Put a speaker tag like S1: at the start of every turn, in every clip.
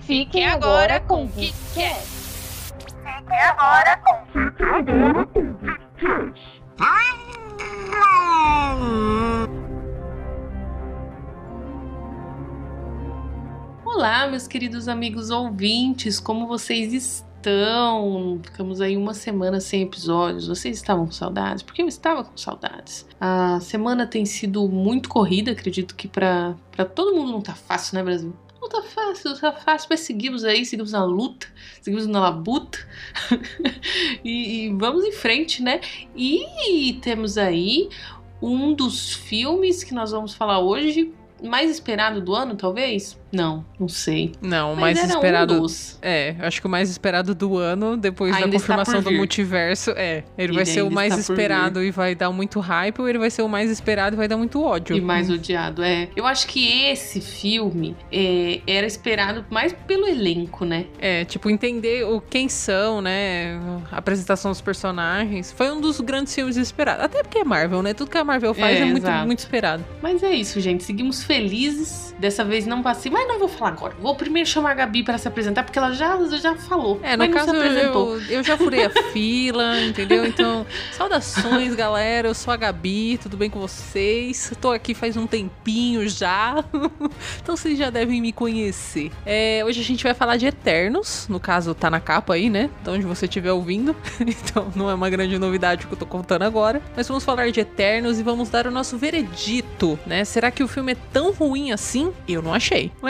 S1: Fiquem agora com o KitKat.
S2: Fiquem agora com Fiquem agora com KitKat.
S3: Olá, meus queridos amigos ouvintes, como vocês estão? Ficamos aí uma semana sem episódios. Vocês estavam com saudades? Porque eu estava com saudades. A semana tem sido muito corrida, acredito que para todo mundo não tá fácil, né, Brasil? Tá fácil, tá fácil, mas seguimos aí, seguimos na luta, seguimos na labuta e, e vamos em frente, né? E temos aí um dos filmes que nós vamos falar hoje, mais esperado do ano, talvez? Não, não sei.
S4: Não, o
S3: Mas
S4: mais
S3: era
S4: esperado.
S3: um.
S4: É, acho que o mais esperado do ano, depois
S3: Ainda
S4: da confirmação do multiverso, é. Ele
S3: Ele
S4: vai ser o mais esperado e vai dar muito hype, ou ele vai ser o mais esperado e vai dar muito ódio.
S3: E mais odiado, é. Eu acho que esse filme é, era esperado mais pelo elenco, né?
S4: É, tipo, entender o quem são, né? A apresentação dos personagens. Foi um dos grandes filmes esperados. Até porque é Marvel, né? Tudo que a Marvel faz
S3: É,
S4: é, muito, muito esperado.
S3: Mas é isso, gente. Seguimos felizes. Dessa vez não passei, mas não vou falar agora. Vou primeiro chamar a Gabi para se apresentar, porque ela já, já falou.
S4: É, no caso, eu, eu já furei a fila, entendeu? Então, saudações, galera. Eu sou a Gabi, tudo bem com vocês? Tô aqui faz um tempinho já, então vocês já devem me conhecer. É, hoje a gente vai falar de Eternos, no caso tá na capa aí, né? Então, onde você estiver ouvindo. Então, não é uma grande novidade o que eu tô contando agora. Mas vamos falar de Eternos e vamos dar o nosso veredito, né? Será que o filme é tão ruim assim? Eu não achei. Mas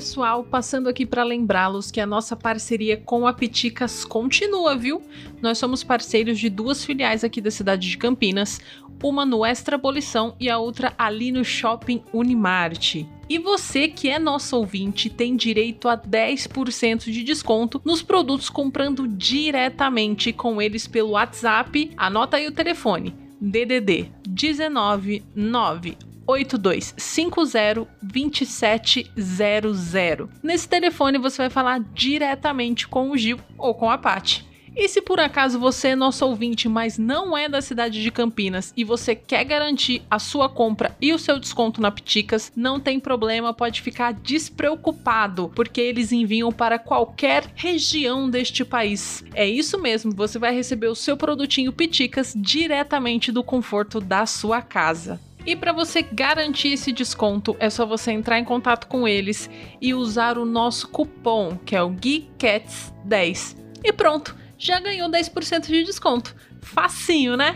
S4: Pessoal, passando aqui para lembrá-los que a nossa parceria com a Piticas continua, viu? Nós somos parceiros de duas filiais aqui da cidade de Campinas, uma no Extra Abolição e a outra ali no Shopping Unimarte. E você que é nosso ouvinte tem direito a 10% de desconto nos produtos comprando diretamente com eles pelo WhatsApp. Anota aí o telefone: DDD 19 9 82502700. Nesse telefone você vai falar diretamente com o Gil ou com a Paty. E se por acaso você é nosso ouvinte, mas não é da cidade de Campinas e você quer garantir a sua compra e o seu desconto na Piticas, não tem problema, pode ficar despreocupado, porque eles enviam para qualquer região deste país. É isso mesmo, você vai receber o seu produtinho Piticas diretamente do conforto da sua casa. E para você garantir esse desconto, é só você entrar em contato com eles e usar o nosso cupom, que é o GeekCats10. E pronto, já ganhou 10% de desconto. Facinho, né?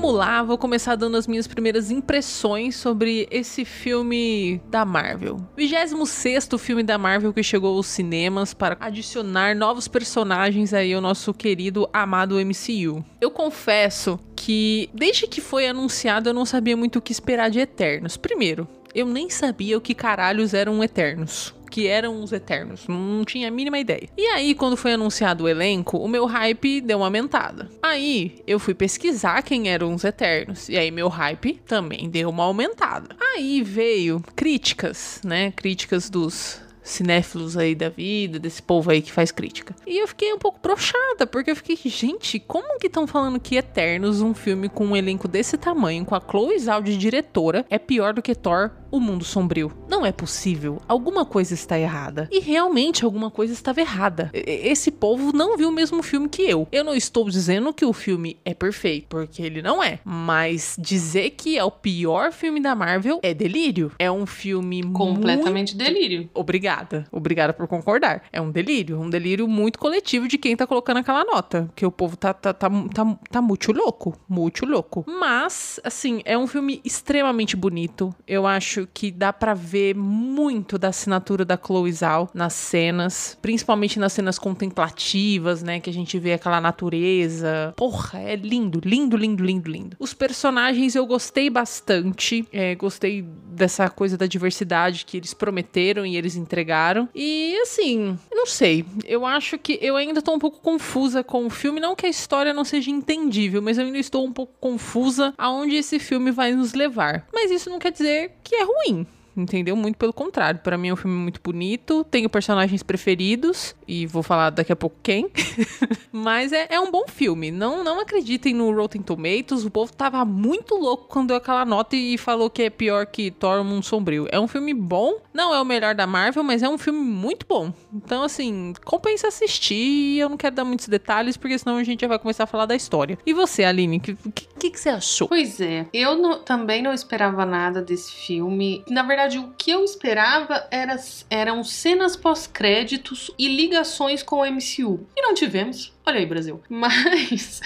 S4: Vamos lá, vou começar dando as minhas primeiras impressões sobre esse filme da Marvel. 26 filme da Marvel que chegou aos cinemas para adicionar novos personagens aí ao nosso querido amado MCU. Eu confesso que desde que foi anunciado eu não sabia muito o que esperar de Eternos. Primeiro, eu nem sabia o que caralhos eram Eternos. Que eram os Eternos, não tinha a mínima ideia. E aí, quando foi anunciado o elenco, o meu hype deu uma aumentada. Aí, eu fui pesquisar quem eram os Eternos, e aí meu hype também deu uma aumentada. Aí veio críticas, né? Críticas dos cinéfilos aí da vida, desse povo aí que faz crítica. E eu fiquei um pouco brochada, porque eu fiquei, gente, como que estão falando que Eternos, um filme com um elenco desse tamanho, com a Chloe Zhao de diretora, é pior do que Thor o mundo sombrio. Não é possível. Alguma coisa está errada. E realmente alguma coisa estava errada. Esse povo não viu o mesmo filme que eu. Eu não estou dizendo que o filme é perfeito, porque ele não é. Mas dizer que é o pior filme da Marvel é delírio. É um filme
S3: completamente
S4: muito...
S3: delírio.
S4: Obrigada. Obrigada por concordar. É um delírio. Um delírio muito coletivo de quem tá colocando aquela nota. Porque o povo tá, tá, tá, tá, tá muito louco. Muito louco. Mas, assim, é um filme extremamente bonito. Eu acho que dá para ver muito da assinatura da Chloe Zhao nas cenas, principalmente nas cenas contemplativas, né, que a gente vê aquela natureza. Porra, é lindo, lindo, lindo, lindo, lindo. Os personagens eu gostei bastante, é, gostei dessa coisa da diversidade que eles prometeram e eles entregaram. E assim, não sei, eu acho que eu ainda tô um pouco confusa com o filme, não que a história não seja entendível, mas eu ainda estou um pouco confusa aonde esse filme vai nos levar. Mas isso não quer dizer que é ruim entendeu? Muito pelo contrário. Para mim é um filme muito bonito, tenho personagens preferidos e vou falar daqui a pouco quem. Mas é, é, um bom filme. Não, não acreditem no Rotten Tomatoes. O povo tava muito louco quando deu aquela nota e falou que é pior que Thor Mundo Sombrio. É um filme bom, não é o melhor da Marvel, mas é um filme muito bom. Então, assim, compensa assistir. Eu não quero dar muitos detalhes, porque senão a gente já vai começar a falar da história. E você, Aline, o que, que, que, você achou?
S3: Pois é, eu não, também não esperava nada desse filme. Na verdade, o que eu esperava era, eram cenas pós-créditos e ligações com o MCU. E não tivemos. Olha aí, Brasil. Mas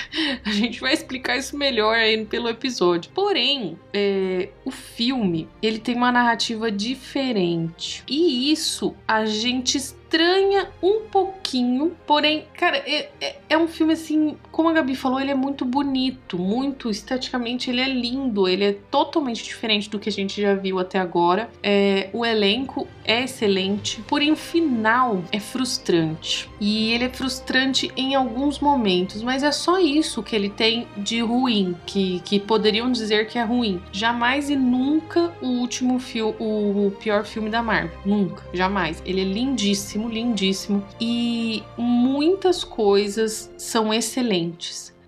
S3: a gente vai explicar isso melhor aí pelo episódio. Porém, é, o filme ele tem uma narrativa diferente. E isso a gente estranha um pouquinho, porém, cara, é, é, é, um filme assim, como a Gabi falou, ele é muito bonito, muito esteticamente, ele é lindo, ele é totalmente diferente do que a gente já viu até agora. É, o elenco é excelente, porém o final é frustrante. E ele é frustrante em alguns momentos, mas é só isso que ele tem de ruim, que, que poderiam dizer que é ruim. Jamais e nunca o último filme, o, pior filme da Marvel. Nunca, jamais. Ele é lindíssimo, lindíssimo. E muitas coisas são excelentes.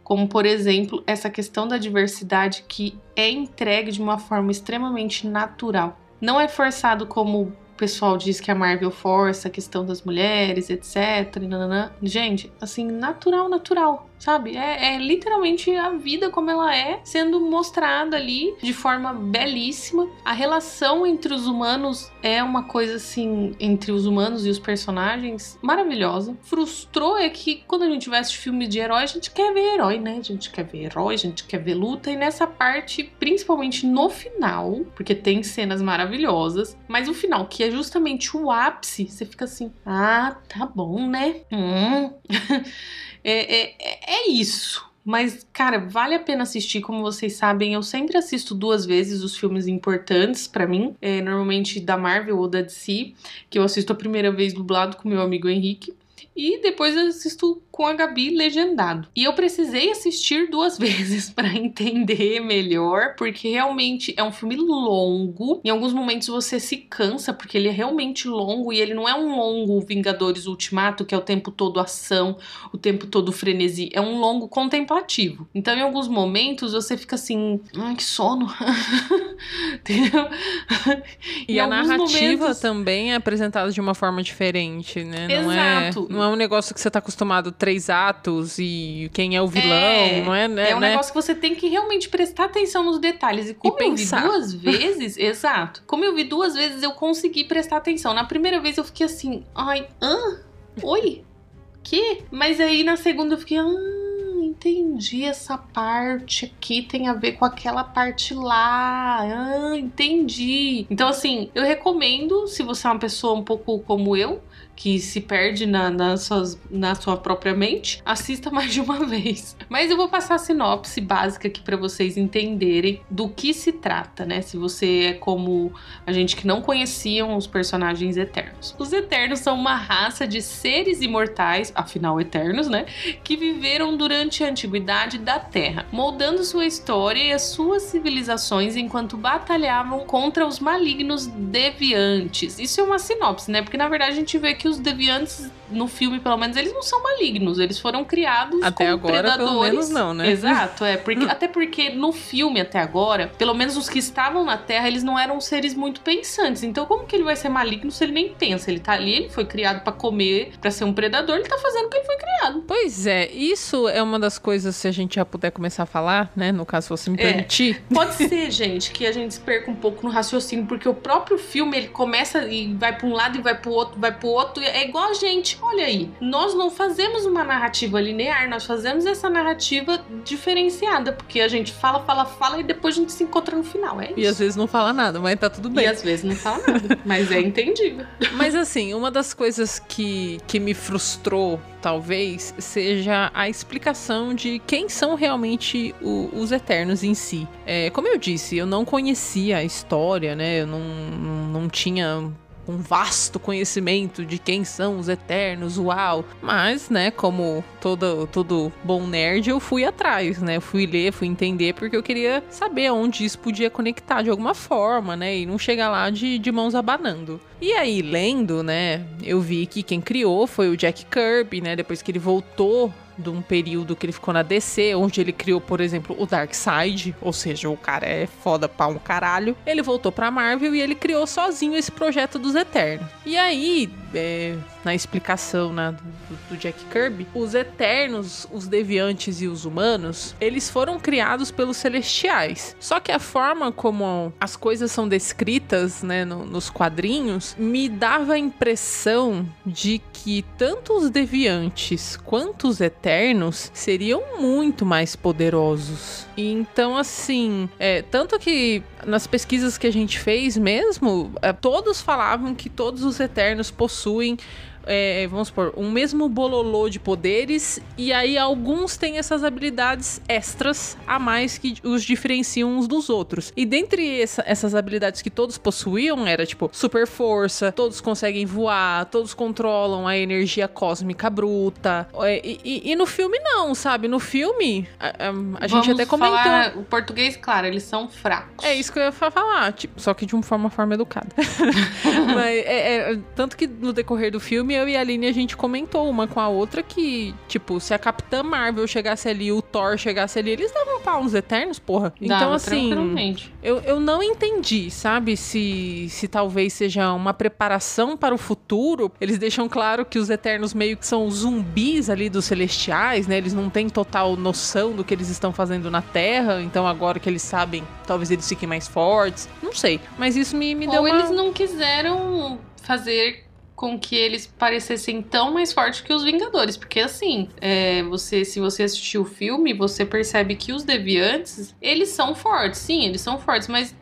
S3: Como, por exemplo, essa questão da diversidade que é entregue de uma forma extremamente natural. Não é forçado como o pessoal diz que a Marvel força a questão das mulheres, etc. Gente, assim, natural, natural sabe? É, é, literalmente a vida como ela é sendo mostrada ali de forma belíssima. A relação entre os humanos é uma coisa assim, entre os humanos e os personagens, maravilhosa. Frustrou é que quando a gente veste filme de herói, a gente quer ver herói, né? A gente quer ver herói, a gente quer ver luta. E nessa parte, principalmente no final, porque tem cenas maravilhosas, mas o final, que é justamente o ápice, você fica assim: ah, tá bom, né? Hum. É, é, é isso. Mas, cara, vale a pena assistir. Como vocês sabem, eu sempre assisto duas vezes os filmes importantes para mim. É, normalmente da Marvel ou da DC, que eu assisto a primeira vez dublado com meu amigo Henrique. E depois assisto com a Gabi legendado. E eu precisei assistir duas vezes para entender melhor, porque realmente é um filme longo. Em alguns momentos você se cansa, porque ele é realmente longo e ele não é um longo Vingadores Ultimato, que é o tempo todo ação, o tempo todo frenesi. É um longo contemplativo. Então, em alguns momentos você fica assim, ai, que sono. Entendeu?
S4: E a narrativa momentos... também é apresentada de uma forma diferente, né? Não é Exato. Não é um negócio que você tá acostumado três atos e quem é o vilão, é, não é?
S3: Né, é um
S4: né?
S3: negócio que você tem que realmente prestar atenção nos detalhes. E como e eu vi duas vezes, exato. Como eu vi duas vezes, eu consegui prestar atenção. Na primeira vez eu fiquei assim, ai, hã? Oi? Que? Mas aí na segunda eu fiquei, ah, entendi essa parte aqui tem a ver com aquela parte lá. Ah, entendi. Então, assim, eu recomendo, se você é uma pessoa um pouco como eu, que se perde na, na, suas, na sua própria mente, assista mais de uma vez. Mas eu vou passar a sinopse básica aqui para vocês entenderem do que se trata, né? Se você é como a gente que não conheciam os personagens eternos. Os eternos são uma raça de seres imortais, afinal eternos, né? Que viveram durante a antiguidade da Terra, moldando sua história e as suas civilizações enquanto batalhavam contra os malignos deviantes. Isso é uma sinopse, né? Porque na verdade a gente vê que que os deviantes no filme, pelo menos, eles não são malignos. Eles foram criados
S4: Até
S3: como
S4: agora,
S3: predadores.
S4: pelo menos não, né?
S3: Exato, é. Porque, até porque no filme, até agora, pelo menos os que estavam na Terra, eles não eram seres muito pensantes. Então, como que ele vai ser maligno se ele nem pensa? Ele tá ali, ele foi criado pra comer, pra ser um predador, ele tá fazendo o que ele foi criado.
S4: Pois é, isso é uma das coisas, se a gente já puder começar a falar, né? No caso, se você me
S3: É.
S4: permitir.
S3: Pode ser, gente, que a gente se perca um pouco no raciocínio, porque o próprio filme ele começa e vai pra um lado e vai pro outro, vai pro outro. E É igual a gente. Olha aí, nós não fazemos uma narrativa linear, nós fazemos essa narrativa diferenciada, porque a gente fala, fala, fala e depois a gente se encontra no final. É isso.
S4: E às vezes não fala nada, mas tá tudo
S3: E
S4: bem.
S3: às vezes não fala nada, mas é entendível.
S4: Mas assim, uma das coisas que, que me frustrou, talvez, seja a explicação de quem são realmente o- os Eternos em si. É, como eu disse, eu não conhecia a história, né? Eu não, não tinha um vasto conhecimento de quem são os Eternos, uau. Mas, né, como todo, todo bom nerd, eu fui atrás, né? Fui ler, fui entender, porque eu queria saber onde isso podia conectar de alguma forma, né? E não chegar lá de, de mãos abanando. E aí, lendo, né, eu vi que quem criou foi o Jack Kirby, né? Depois que ele voltou de um período que ele ficou na DC, onde ele criou, por exemplo, o Darkseid, ou seja, o cara é foda pra um caralho. Ele voltou pra Marvel e ele criou sozinho esse projeto dos Eternos. E aí, é, na explicação né, do, do Jack Kirby, os Eternos, os Deviantes e os Humanos, eles foram criados pelos Celestiais. Só que a forma como as coisas são descritas, né, no- nos quadrinhos, me dava a impressão de que tanto os Deviantes quanto os Eternos seriam muito mais poderosos. Então, assim, é, tanto que nas pesquisas que a gente fez mesmo, é, todos falavam que todos os Eternos possuem possuem é, vamos supor, um mesmo bololô de poderes, e aí alguns têm essas habilidades extras a mais que os diferenciam uns dos outros. E dentre essa- essas habilidades que todos possuíam, era tipo super força, todos conseguem voar, todos controlam a energia cósmica bruta. É, E, e- e no filme, não, sabe? No filme, a, a- a gente até comentou.
S3: falar o português, claro, eles são fracos.
S4: É isso que eu ia fa- falar, tipo, só que de uma forma, forma educada. Mas é, é- tanto que no decorrer do filme, eu e a Aline, a gente comentou uma com a outra que, tipo, se a Capitã Marvel chegasse ali, o Thor chegasse ali, eles davam pau nos Eternos, porra. então, assim, eu, eu não entendi, sabe? Se, se talvez seja uma preparação para o futuro. Eles deixam claro que os Eternos meio que são zumbis ali dos Celestiais, né? Eles não têm total noção do que eles estão fazendo na Terra. Então agora que eles sabem, talvez eles fiquem mais fortes. Não sei. Mas isso me, me deu
S3: Ou
S4: uma...
S3: eles não quiseram fazer com que eles parecessem tão mais fortes que os Vingadores. Porque assim, é, você, se você assistir o filme, você percebe que os deviantes, eles são fortes. Sim, eles são fortes, mas.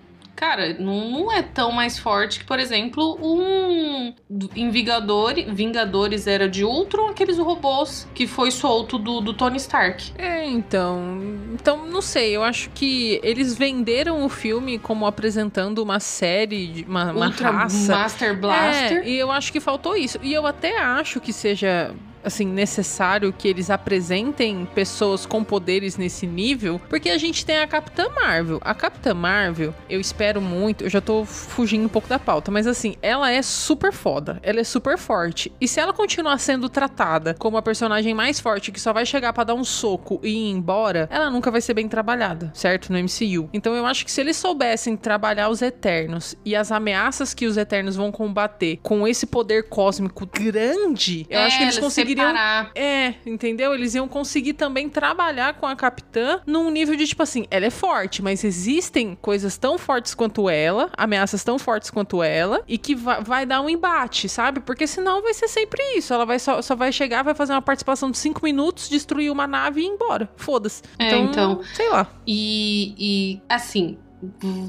S3: Cara, não, não é tão mais forte que, por exemplo, um. Em Vingador, Vingadores era de Ultron, aqueles robôs que foi solto do, do Tony Stark.
S4: É, então. Então, não sei. Eu acho que eles venderam o filme como apresentando uma série, de uma, uma raça.
S3: Master Blaster.
S4: É, e eu acho que faltou isso. E eu até acho que seja assim necessário que eles apresentem pessoas com poderes nesse nível, porque a gente tem a Capitã Marvel. A Capitã Marvel, eu espero muito, eu já tô fugindo um pouco da pauta, mas assim, ela é super foda, ela é super forte. E se ela continuar sendo tratada como a personagem mais forte que só vai chegar pra dar um soco e ir embora, ela nunca vai ser bem trabalhada, certo? No MCU. Então eu acho que se eles soubessem trabalhar os Eternos e as ameaças que os Eternos vão combater com esse poder cósmico grande, eu
S3: É,
S4: acho que eles conseguiriam
S3: separar.
S4: é, entendeu? Eles iam conseguir também trabalhar com a capitã num nível de tipo assim, ela é forte, mas existem coisas tão fortes quanto ela, ameaças tão fortes quanto ela, e que va- vai dar um embate, sabe? Porque senão vai ser sempre isso. Ela vai só, só vai chegar, vai fazer uma participação de cinco minutos, destruir uma nave e ir embora. Foda-se.
S3: É, então.
S4: sei lá.
S3: E, e, assim,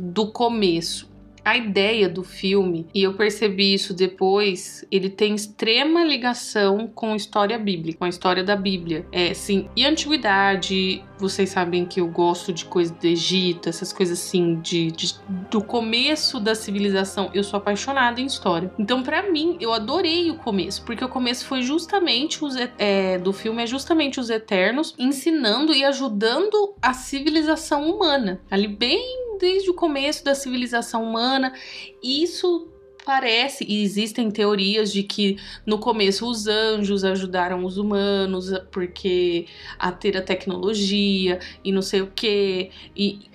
S3: do começo, a ideia do filme, e eu percebi isso depois, ele tem extrema ligação com a história bíblica, com a história da Bíblia. É, sim, e antiguidade, vocês sabem que eu gosto de coisas do Egito, essas coisas assim, de, de- do começo da civilização. Eu sou apaixonada em história. Então, pra mim, eu adorei o começo, porque o começo foi justamente os, é, do filme é justamente os Eternos ensinando e ajudando a civilização humana. Ali bem desde o começo da civilização humana. Isso parece e existem teorias de que no começo os anjos ajudaram os humanos porque a ter a tecnologia e não sei o que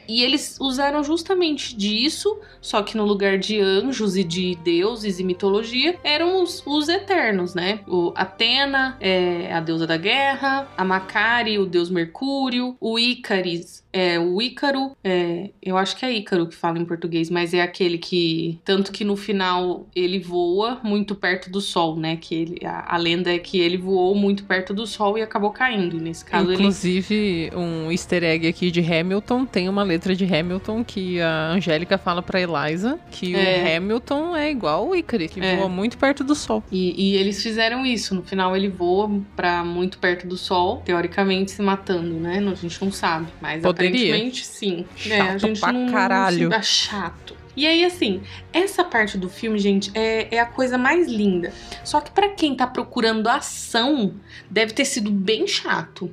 S3: e eles usaram justamente disso, só que no lugar de anjos e de deuses e mitologia, eram os, os eternos, né? O Atena, é, a deusa da guerra, a Macari, o deus Mercúrio, o Ícaris, é, o Ícaro, é, eu acho que é Ícaro que fala em português, mas é aquele que, tanto que no final ele voa muito perto do sol, né? Que ele, a, a lenda é que ele voou muito perto do sol e acabou caindo. Nesse caso
S4: Inclusive,
S3: ele...
S4: um easter egg aqui de Hamilton tem uma letra de Hamilton que a Angélica fala pra Eliza que
S3: É.
S4: o Hamilton é igual o Icari, que
S3: É.
S4: voa muito perto do sol.
S3: E, e eles fizeram isso. No final ele voa pra muito perto do sol, teoricamente se matando, né? A gente não sabe, mas
S4: Poderia.
S3: aparentemente sim. é, a
S4: Chato
S3: gente
S4: pra
S3: não, não
S4: caralho.
S3: se- é chato. E aí, assim, essa parte do filme, gente, é, é a coisa mais linda. Só que pra quem tá procurando ação, deve ter sido bem chato.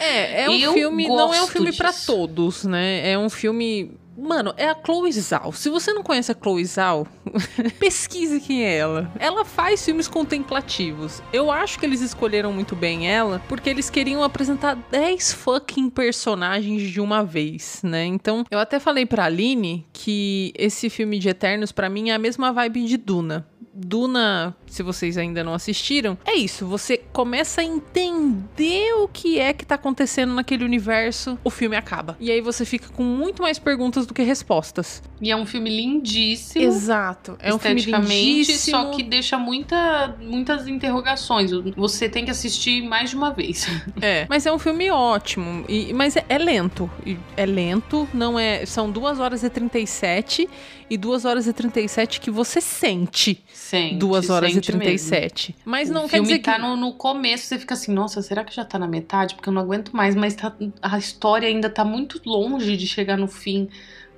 S4: É, é um
S3: Eu
S4: filme, não é um filme pra
S3: disso.
S4: todos, né? É um filme Mano, é a Chloe Zhao. Se você não conhece a Chloe Zhao, pesquise quem é ela. Ela faz filmes contemplativos. Eu acho que eles escolheram muito bem ela, porque eles queriam apresentar 10 fucking personagens de uma vez, né? Então, eu até falei pra Aline que esse filme de Eternos, pra mim, é a mesma vibe de Duna. Duna, se vocês ainda não assistiram, é isso. Você começa a entender o que é que tá acontecendo naquele universo, o filme acaba. E aí você fica com muito mais perguntas do que respostas.
S3: E é um filme lindíssimo.
S4: Exato. É um filme
S3: esteticamente,
S4: lindíssimo.
S3: só que deixa muita, muitas interrogações. Você tem que assistir mais de uma vez.
S4: É, mas é um filme ótimo. E, mas é, é lento. E É lento, não é. São 2 horas e 37 e 2 horas e 37 que você sente.
S3: Sente,
S4: 2 horas
S3: sente
S4: e 37. Mas
S3: Mesmo.
S4: não
S3: o
S4: quer dizer
S3: tá
S4: que.
S3: no, no começo, você fica assim, nossa, será que já tá na metade? Porque eu não aguento mais, mas tá- a história ainda tá muito longe de chegar no fim.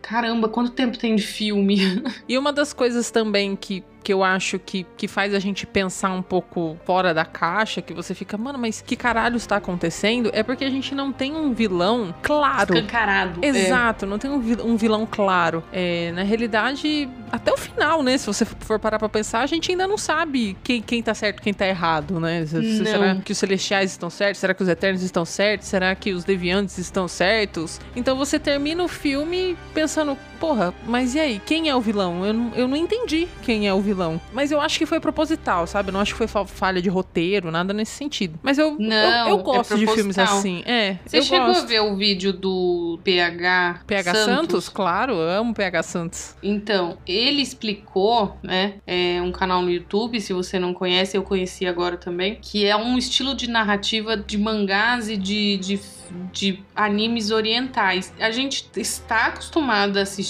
S3: Caramba, quanto tempo tem de filme?
S4: E uma das coisas também que, que eu acho que, que faz a gente pensar um pouco fora da caixa, que você fica, mano, mas que caralho está acontecendo? É porque a gente não tem um vilão claro.
S3: Escancarado. É.
S4: Exato, não tem um vil- vilão claro. É, na realidade, até o final, né? Se você for parar pra pensar, a gente ainda não sabe quem, quem tá certo quem tá errado, né?
S3: Não.
S4: Será que os celestiais estão certos? Será que os eternos estão certos? Será que os deviantes estão certos? Então você termina o filme pensando, porra, mas e aí? Quem é o vilão? Eu não, eu não entendi quem é o vilão. Mas eu acho que foi proposital, sabe? Eu não acho que foi fa- falha de roteiro, nada nesse sentido. Mas eu,
S3: Não,
S4: eu, eu
S3: é
S4: gosto de filmes assim. É,
S3: Você chegou
S4: gosto.
S3: a ver o vídeo do PH,
S4: PH Santos? Claro, eu amo PH Santos.
S3: Então, ele explicou, né? É um canal no YouTube, se você não conhece, eu conheci agora também, que é um estilo de narrativa de mangás e de, de, de animes orientais. A gente está acostumado a assistir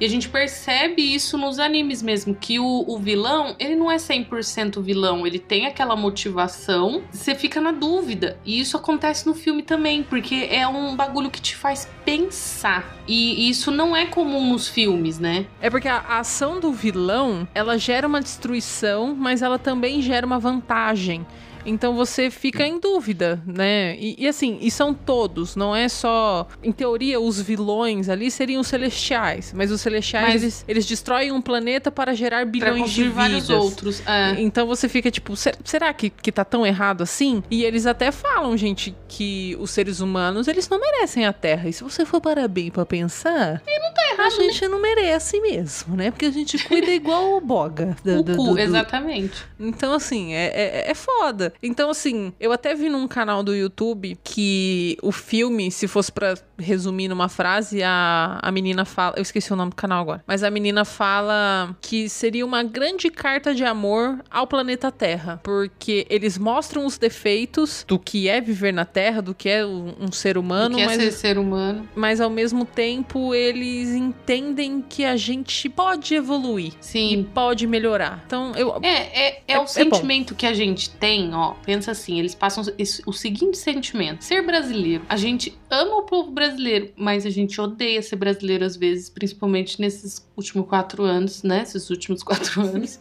S3: e a gente percebe isso nos animes mesmo, que o, o vilão, ele não é 100% vilão, ele tem aquela motivação, você fica na dúvida. E isso acontece no filme também, porque é um bagulho que te faz pensar. E isso não é comum nos filmes, né?
S4: É porque a ação do vilão, ela gera uma destruição, mas ela também gera uma vantagem. Então você fica em dúvida, né? E, e assim, e são todos, não é só. Em teoria, os vilões ali seriam os celestiais, mas os celestiais
S3: Mas-
S4: eles, eles destroem um planeta para gerar bilhões de vidas.
S3: vários outros. É.
S4: Então você fica tipo, "Ser- será que, que tá tão errado assim? E eles até falam, gente, que os seres humanos, eles não merecem a Terra. E se você for parar bem pra pensar,
S3: errado,
S4: a gente não merece mesmo, né? Porque a gente cuida igual o boga. do-
S3: O
S4: do-
S3: cu,
S4: do-
S3: exatamente.
S4: Então, assim, é, é, é foda. Então, assim, eu até vi num canal do YouTube que o filme, se fosse pra resumir numa frase, a, a menina fala. Eu esqueci o nome do canal agora. Mas a menina fala que seria uma grande carta de amor ao planeta Terra. Porque eles mostram os defeitos do que é viver na Terra, do que é um, ser humano,
S3: que é
S4: mas
S3: ser ser humano.
S4: mas ao mesmo tempo eles entendem que a gente pode evoluir e
S3: Sim.
S4: pode melhorar. Então, eu.
S3: É, é, é,
S4: É- é
S3: o sentimento que a gente tem, ó. Pensa assim, eles passam o seguinte sentimento: ser brasileiro. A gente ama o povo brasileiro, mas a gente odeia ser brasileiro às vezes, principalmente nesses últimos quatro anos, né? Esses últimos quatro anos.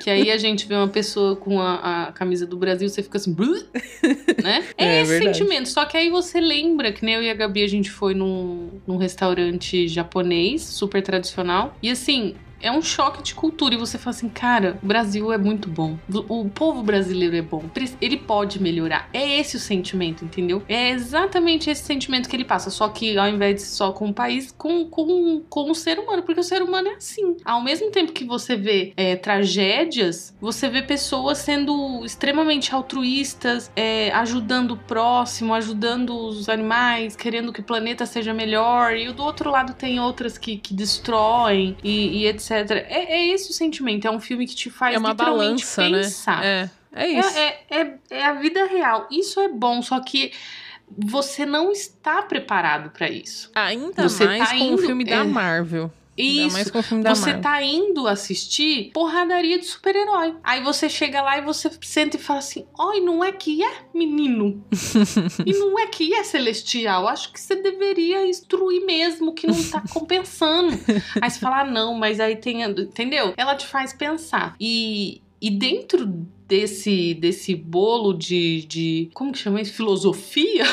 S3: que aí a gente vê uma pessoa com a, a camisa do Brasil, você fica assim, né? É,
S4: É
S3: esse
S4: verdade.
S3: sentimento. Só que aí você lembra que nem eu e a Gabi a gente foi num, num restaurante japonês, super tradicional. E assim, é um choque de cultura. E você fala assim, cara, o Brasil é muito bom. O povo brasileiro é bom. Ele pode melhorar. É esse o sentimento, entendeu? É exatamente esse sentimento que ele passa. Só que ao invés de só com o país, com, com, com o ser humano. Porque o ser humano é assim. Ao mesmo tempo que você vê é, tragédias, você vê pessoas sendo extremamente altruístas, é, ajudando o próximo, ajudando os animais, querendo que o planeta seja melhor. E do outro lado tem outras que, que destroem e, e etc. É, é, esse o sentimento. É um filme que te faz
S4: é uma
S3: literalmente
S4: balança,
S3: pensar.
S4: Né? É, é isso.
S3: É, é, é, é a vida real. Isso é bom, só que você não está preparado para isso.
S4: Ainda
S3: Você
S4: mais
S3: tá
S4: com o
S3: indo-
S4: filme da
S3: é.
S4: Marvel.
S3: Isso.
S4: mais
S3: Você tá indo assistir porradaria de super-herói. Aí você chega lá e você senta e fala assim: Oi, não é que é menino? e não é que é celestial? Acho que você deveria instruir mesmo, que não tá compensando. aí você fala: ah, não, mas aí tem. Entendeu? Ela te faz pensar. E, e dentro desse, desse bolo de, de. Como que chama isso? Filosofia?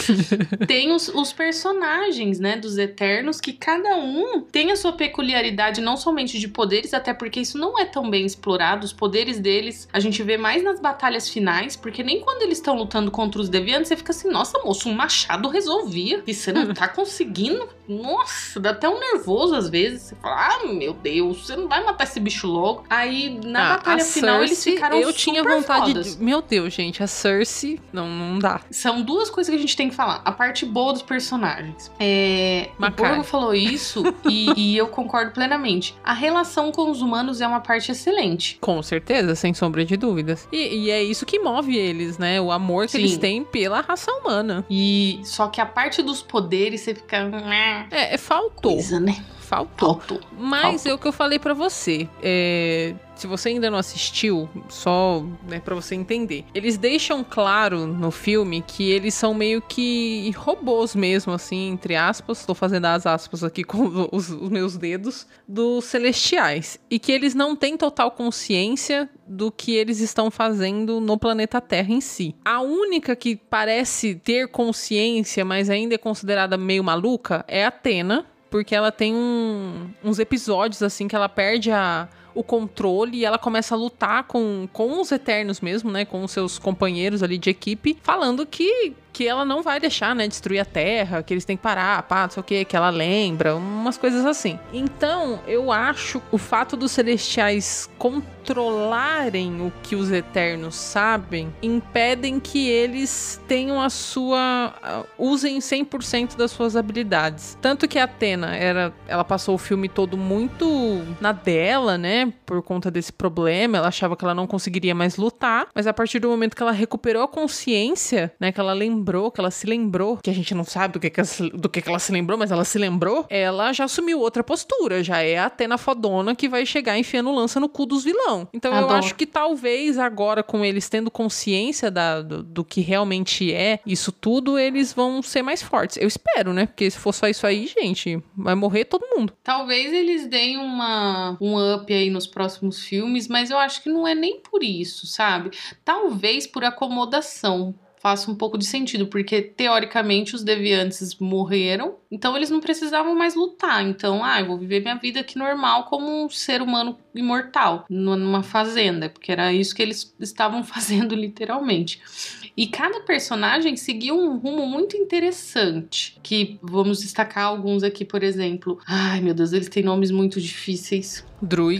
S3: tem os, os personagens, né, dos Eternos, que cada um tem a sua peculiaridade, não somente de poderes, até porque isso não é tão bem explorado. Os poderes deles a gente vê mais nas batalhas finais, porque nem quando eles estão lutando contra os deviantes, você fica assim, nossa, moço, um machado resolvia. E você não tá conseguindo. Nossa, dá até um nervoso às vezes. Você fala, ah, meu Deus, você não vai matar esse bicho logo. Aí, na
S4: Ah,
S3: batalha final, eles ficaram
S4: Eu tinha vontade
S3: fodas.
S4: de. Meu Deus, gente, a Cersei. Não, não dá.
S3: São duas coisas que a gente tem que falar. A parte boa dos personagens. É, o. Borgo falou isso e, e eu concordo plenamente. A relação com os humanos é uma parte excelente.
S4: Com certeza, sem sombra de dúvidas. E, e é isso que move eles, né? O amor que
S3: Sim.
S4: eles têm pela raça humana.
S3: E só que a parte dos poderes você fica. "Ah,
S4: É, é faltou.
S3: Coisa, né?
S4: Faltou.
S3: Faltou.
S4: Mas é o que eu falei pra você. É, se você ainda não assistiu, só né, para você entender. Eles deixam claro no filme que eles são meio que robôs mesmo, assim, entre aspas. Estou fazendo as aspas aqui com os, os meus dedos. Dos celestiais. E que eles não têm total consciência do que eles estão fazendo no planeta Terra em si. A única que parece ter consciência, mas ainda é considerada meio maluca, é a Atena, porque ela tem um- uns episódios assim que ela perde a, o controle e ela começa a lutar com, com os Eternos mesmo, né? Com os seus companheiros ali de equipe, falando que, que ela não vai deixar, né? Destruir a Terra, que eles têm que parar, pá, não sei o que, que ela lembra, umas coisas assim. Então, eu acho o fato dos Celestiais controlarem o que os Eternos sabem, impedem que eles tenham a sua... ah, usem 100% das suas habilidades. Tanto que a Atena, era, ela passou o filme todo muito na dela, né? Por conta desse problema, ela achava que ela não conseguiria mais lutar, mas a partir do momento que ela recuperou a consciência, né? Que ela lembrou, que ela se lembrou, que a gente não sabe do que, que, ela, se- do que, que ela se lembrou, mas ela se lembrou, ela já assumiu outra postura, já é a Atena fodona que vai chegar enfiando lança no cu dos vilão. Então eu
S3: Adoro.
S4: acho que talvez agora, com eles tendo consciência da, do, do que realmente é isso tudo, eles vão ser mais fortes. Eu espero, né? Porque se for só isso aí, gente, vai morrer todo mundo.
S3: Talvez eles deem uma, um up aí nos próximos filmes, mas eu acho que não é nem por isso, sabe? Talvez por acomodação. Faça um pouco de sentido, porque teoricamente os deviantes morreram, então eles não precisavam mais lutar. Então, ah, eu vou viver minha vida aqui normal como um ser humano imortal, nu- numa fazenda, porque era isso que eles estavam fazendo literalmente. E cada personagem seguiu um rumo muito interessante. Que vamos destacar alguns aqui, por exemplo. Ai, meu Deus, eles têm nomes muito difíceis.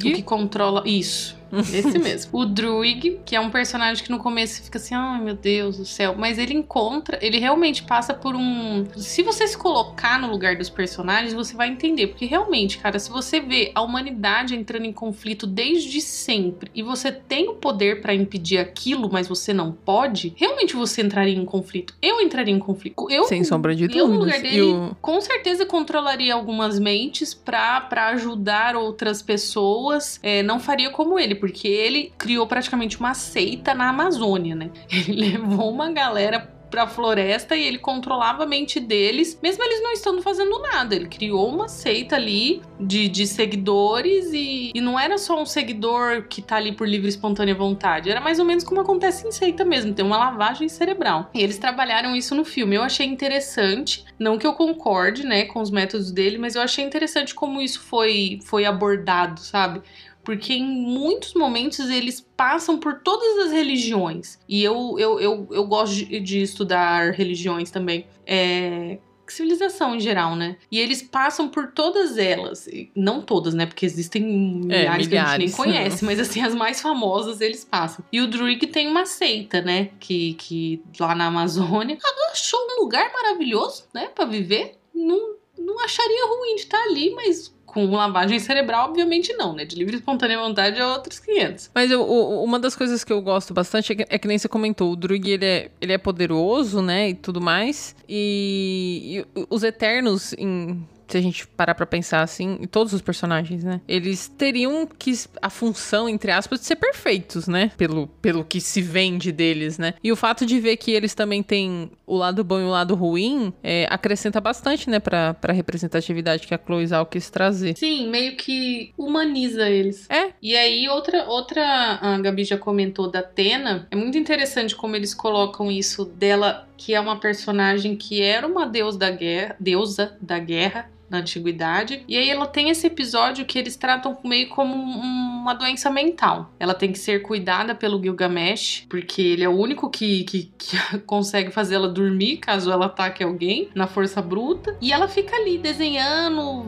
S3: O que controla. Isso. Esse mesmo. O Druig, que é um personagem que no começo fica assim, ai meu Deus do céu. Mas ele encontra, ele realmente passa por um. Se você se colocar no lugar dos personagens, você vai entender. Porque realmente, cara, se você vê a humanidade entrando em conflito desde sempre e você tem o poder pra impedir aquilo, mas você não pode, realmente você entraria em conflito. Eu entraria em conflito. Eu,
S4: Sem sombra de
S3: eu, no lugar dele,
S4: E o-
S3: com certeza controlaria algumas mentes pra, pra ajudar outras pessoas. É, não faria como ele, porque ele criou praticamente uma seita na Amazônia, né? Ele levou uma galera pra floresta e ele controlava a mente deles, mesmo eles não estando fazendo nada. Ele criou uma seita ali de, de seguidores e, e não era só um seguidor que tá ali por livre e espontânea vontade, era mais ou menos como acontece em seita mesmo, tem uma lavagem cerebral. E eles trabalharam isso no filme. Eu achei interessante, não que eu concorde, né, com os métodos dele, mas eu achei interessante como isso foi, foi abordado, sabe? Porque em muitos momentos eles passam por todas as religiões. E eu, eu, eu, eu gosto de, de estudar religiões também. É, civilização em geral, né? E eles passam por todas elas. Não todas, né? Porque existem milhares,
S4: É,
S3: que a gente nem
S4: milhares.
S3: conhece, mas assim, as mais famosas eles passam. E o Druig tem uma seita, né? Que, que lá na Amazônia achou um lugar maravilhoso, né? Pra viver. Não, não acharia ruim de estar ali, mas com lavagem cerebral, obviamente não, né? De livre e espontânea vontade é outros 500.
S4: Mas eu- uma das coisas que eu gosto bastante é que, é que nem você comentou, o Druig ele é, ele é poderoso, né, e tudo mais. E, e os Eternos, em- se a gente parar pra pensar assim, todos os personagens, né, eles teriam que a função, entre aspas, de ser perfeitos, né, pelo, pelo que se vende deles, né. E o fato de ver que eles também têm o lado bom e o lado ruim, é, acrescenta bastante, né, pra, pra representatividade que a Chloe Zhao quis trazer.
S3: Sim, meio que humaniza eles.
S4: É.
S3: E aí, outra, outra, a Gabi já comentou da Tena. É muito interessante como eles colocam isso dela, que é uma personagem que era uma da guerra, deusa da guerra na antiguidade. E aí ela tem esse episódio que eles tratam meio como um- uma doença mental. Ela tem que ser cuidada pelo Gilgamesh, porque ele é o único que, que, que consegue fazer ela dormir caso ela ataque alguém na força bruta. E ela fica ali desenhando,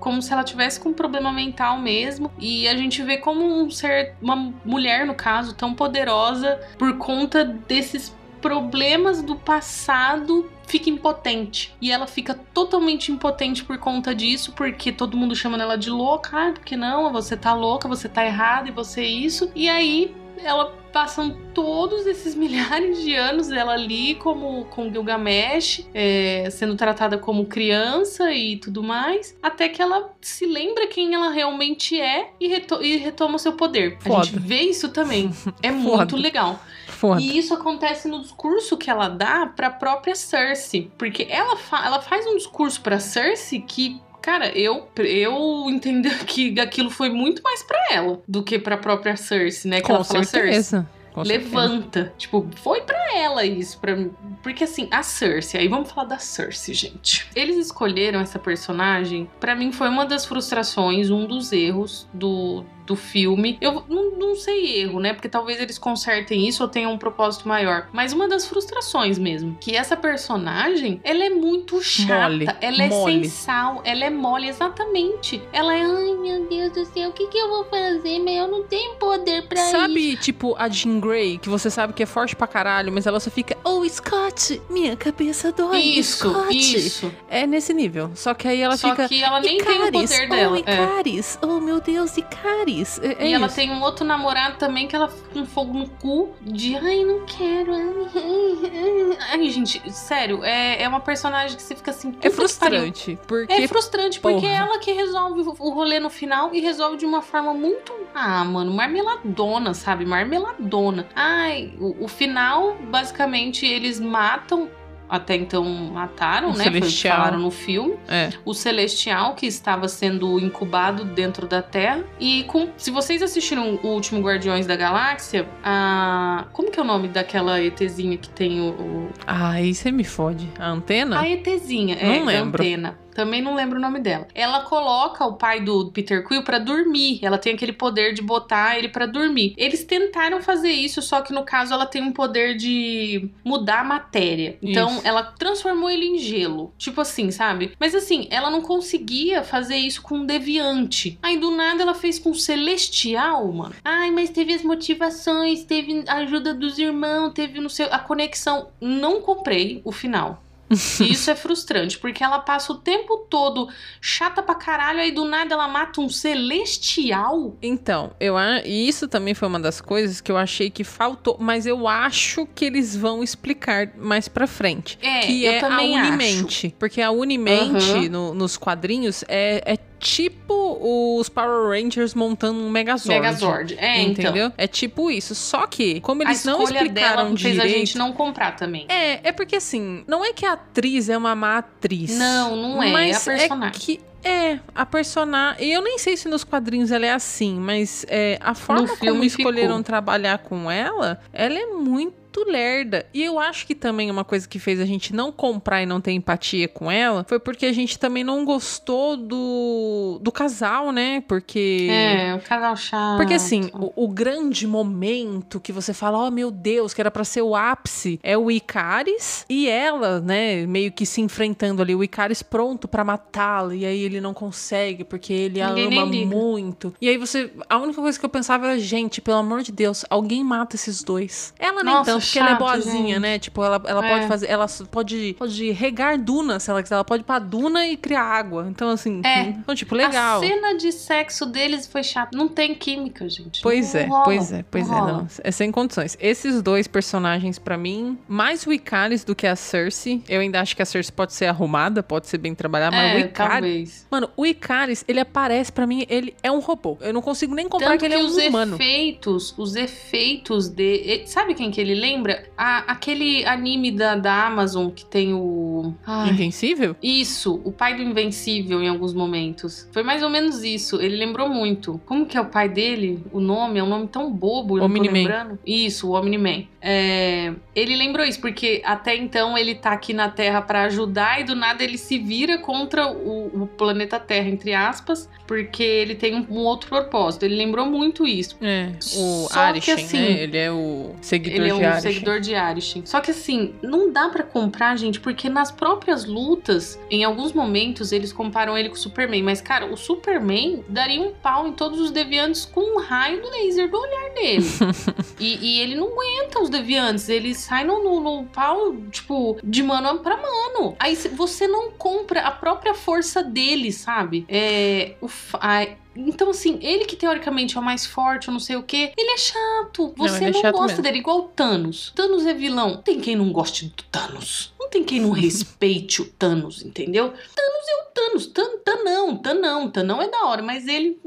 S3: como se ela tivesse com um problema mental mesmo. E a gente vê como um ser, uma mulher no caso, tão poderosa por conta desses problemas do passado fica impotente. E ela fica totalmente impotente por conta disso, porque todo mundo chama ela de louca. Ah, porque não? Você tá louca, você tá errada e você é isso. E aí ela passam todos esses milhares de anos ela ali como com Gilgamesh, é, sendo tratada como criança e tudo mais, até que ela se lembra quem ela realmente é e, reto- e retoma o seu poder. A
S4: Foda.
S3: gente vê isso também. É
S4: Foda.
S3: muito legal.
S4: Foda.
S3: E isso acontece no discurso que ela dá pra própria Cersei. Porque ela, fa- ela faz um discurso pra Cersei que. Cara, eu, eu entendo que aquilo foi muito mais pra ela do que pra própria Cersei, né? Que
S4: Com
S3: ela fala, Cersei,
S4: certeza. Com certeza.
S3: levanta. Tipo, foi pra ela isso. Mim. Porque assim, a Cersei, aí vamos falar da Cersei, gente. Eles escolheram essa personagem, pra mim foi uma das frustrações, um dos erros do, do filme. Eu não, não sei erro, né? Porque talvez eles consertem isso ou tenham um propósito maior. Mas uma das frustrações mesmo, que essa personagem, ela é muito chata.
S4: Mole.
S3: Ela é
S4: Mole.
S3: sem sal, ela é mole, exatamente. Ela é, ai meu Deus do céu, o que, que eu vou fazer? Mas eu não tenho poder pra isso.
S4: Sabe, tipo, a Jean Grey, que você sabe que é forte pra caralho, mas ela só fica, oh, Scott, minha cabeça dói,
S3: Isso,
S4: Scott.
S3: isso.
S4: É nesse nível. Só que aí ela
S3: Só
S4: fica.
S3: que ela nem tem o
S4: Icaris,
S3: poder
S4: oh,
S3: dela. é.
S4: Icaris, oh meu Deus, Icaris. É, é
S3: e ela
S4: isso.
S3: tem um outro namorado também que ela fica com fogo no cu de ai, não quero. Ai, ai, ai. Ai, gente, sério, é, é uma personagem que você fica assim.
S4: É frustrante, porque
S3: É frustrante, porque
S4: porra.
S3: é ela que resolve o o rolê no final e resolve de uma forma muito. Ah, mano, marmeladona, sabe? Marmeladona. Ai, o, o final, basicamente, eles matam. Até então mataram,
S4: O
S3: né? Foi
S4: Celestial.
S3: falaram no filme.
S4: É.
S3: o Celestial que estava sendo incubado dentro da Terra. E com, se vocês assistiram o último Guardiões da Galáxia, a como que é o nome daquela ETzinha que tem o, o-
S4: Aí você me fode. A antena?
S3: a ETzinha,
S4: Não
S3: é,
S4: lembro.
S3: antena. Também não lembro o nome dela. Ela coloca o pai do Peter Quill pra dormir. Ela tem aquele poder de botar ele pra dormir. Eles tentaram fazer isso, só que no caso ela tem um poder de mudar a matéria. Então
S4: Isso.
S3: ela transformou ele em gelo. Tipo assim, sabe? Mas assim, ela não conseguia fazer isso com um deviante. Aí do nada ela fez com um celestial, mano. Ai, mas teve as motivações, teve a ajuda dos irmãos, teve no seu a conexão. Não comprei o final. E isso é frustrante, porque ela passa o tempo todo chata pra caralho, aí do nada ela mata um celestial.
S4: Então, eu e isso também foi uma das coisas que eu achei que faltou, mas eu acho que eles vão explicar mais pra frente.
S3: É,
S4: que
S3: eu
S4: é
S3: também
S4: a
S3: acho.
S4: Unimente. Porque a Unimente,
S3: Aham.
S4: no- nos quadrinhos, é, é tipo os Power Rangers montando um Megazord.
S3: Megazord. É, então.
S4: Entendeu? É tipo isso. Só que, como eles não explicaram
S3: dela fez
S4: direito...
S3: a gente não comprar também.
S4: É, é porque assim, não é que a atriz é uma má atriz.
S3: Não, não é.
S4: Mas
S3: é a personagem.
S4: É que é, a personagem. Eu nem sei se nos quadrinhos ela é assim, mas é, a forma como escolheram
S3: ficou.
S4: trabalhar com ela, ela é muito lerda. E eu acho que também uma coisa que fez a gente não comprar e não ter empatia com ela foi porque a gente também não gostou do, do casal, né? Porque.
S3: É, o casal chato.
S4: Porque assim, o, o grande momento que você fala, oh meu Deus, que era pra ser o ápice, é o Icaris e ela, né, meio que se enfrentando ali, o Icaris pronto pra matá-la, e aí ele não consegue porque ele a
S3: Ninguém nem
S4: ama muito. E aí você, a única coisa que eu pensava era, gente, pelo amor de Deus, alguém mata esses dois. Ela nem
S3: Nossa,
S4: tanto, porque ela é boazinha,
S3: gente.
S4: né? Tipo, ela, ela
S3: É.
S4: pode fazer, ela pode, pode regar duna, se ela quiser, ela pode ir pra duna e criar água. Então assim,
S3: É.
S4: então, tipo, legal.
S3: A cena de sexo deles foi chata. Não tem química, gente.
S4: Pois
S3: Não
S4: é,
S3: rola,
S4: pois é, pois
S3: não
S4: é, não. É sem condições. Esses dois personagens, pra mim, mais o Icaris do que a Cersei. Eu ainda acho que a Cersei pode ser arrumada, pode ser bem trabalhada, mas o
S3: É,
S4: Icaris.
S3: talvez.
S4: Mano, o Icaris, ele aparece pra mim, ele é um robô. Eu não consigo nem comprar
S3: Tanto
S4: que ele é um
S3: os
S4: humano.
S3: efeitos, os efeitos de. Sabe quem que ele lembra? A- aquele anime da, da Amazon que tem o. Ai,
S4: Invencível?
S3: Isso, o pai do Invencível em alguns momentos. Foi mais ou menos isso. Ele lembrou muito. Como que é o pai dele? O nome é um nome tão bobo, eu não tô lembrando. Isso, o Omni-Man. É, ele lembrou isso porque até então ele tá aqui na Terra pra ajudar e do nada ele se vira contra o, o planeta Terra, entre aspas, porque ele tem um, um outro propósito. Ele lembrou muito isso.
S4: É, o
S3: Só que
S4: Arishem,
S3: assim,
S4: né? Ele é o seguidor
S3: Ele é
S4: de
S3: um seguidor de Arishin. Só que assim, não dá pra comprar, gente, porque nas próprias lutas, em alguns momentos, eles comparam ele com o Superman. Mas, cara, o Superman daria um pau em todos os deviantes com um raio do laser do olhar dele. e, e ele não aguenta os deviantes. Ele sai no, no, no pau, tipo, de mano pra mano. Aí você não compra a própria força dele, sabe? É. O, ai, então, assim, ele que teoricamente é o mais forte, eu não sei o quê, ele é chato.
S4: Não,
S3: Você
S4: ele é
S3: não,
S4: chato
S3: gosta
S4: mesmo.
S3: dele, igual o Thanos. Thanos é vilão. Não tem quem não goste do Thanos. Não tem quem não respeite o Thanos, entendeu? Thanos é o Thanos. Tan, tanão, tanão. Tanão é da hora, mas ele.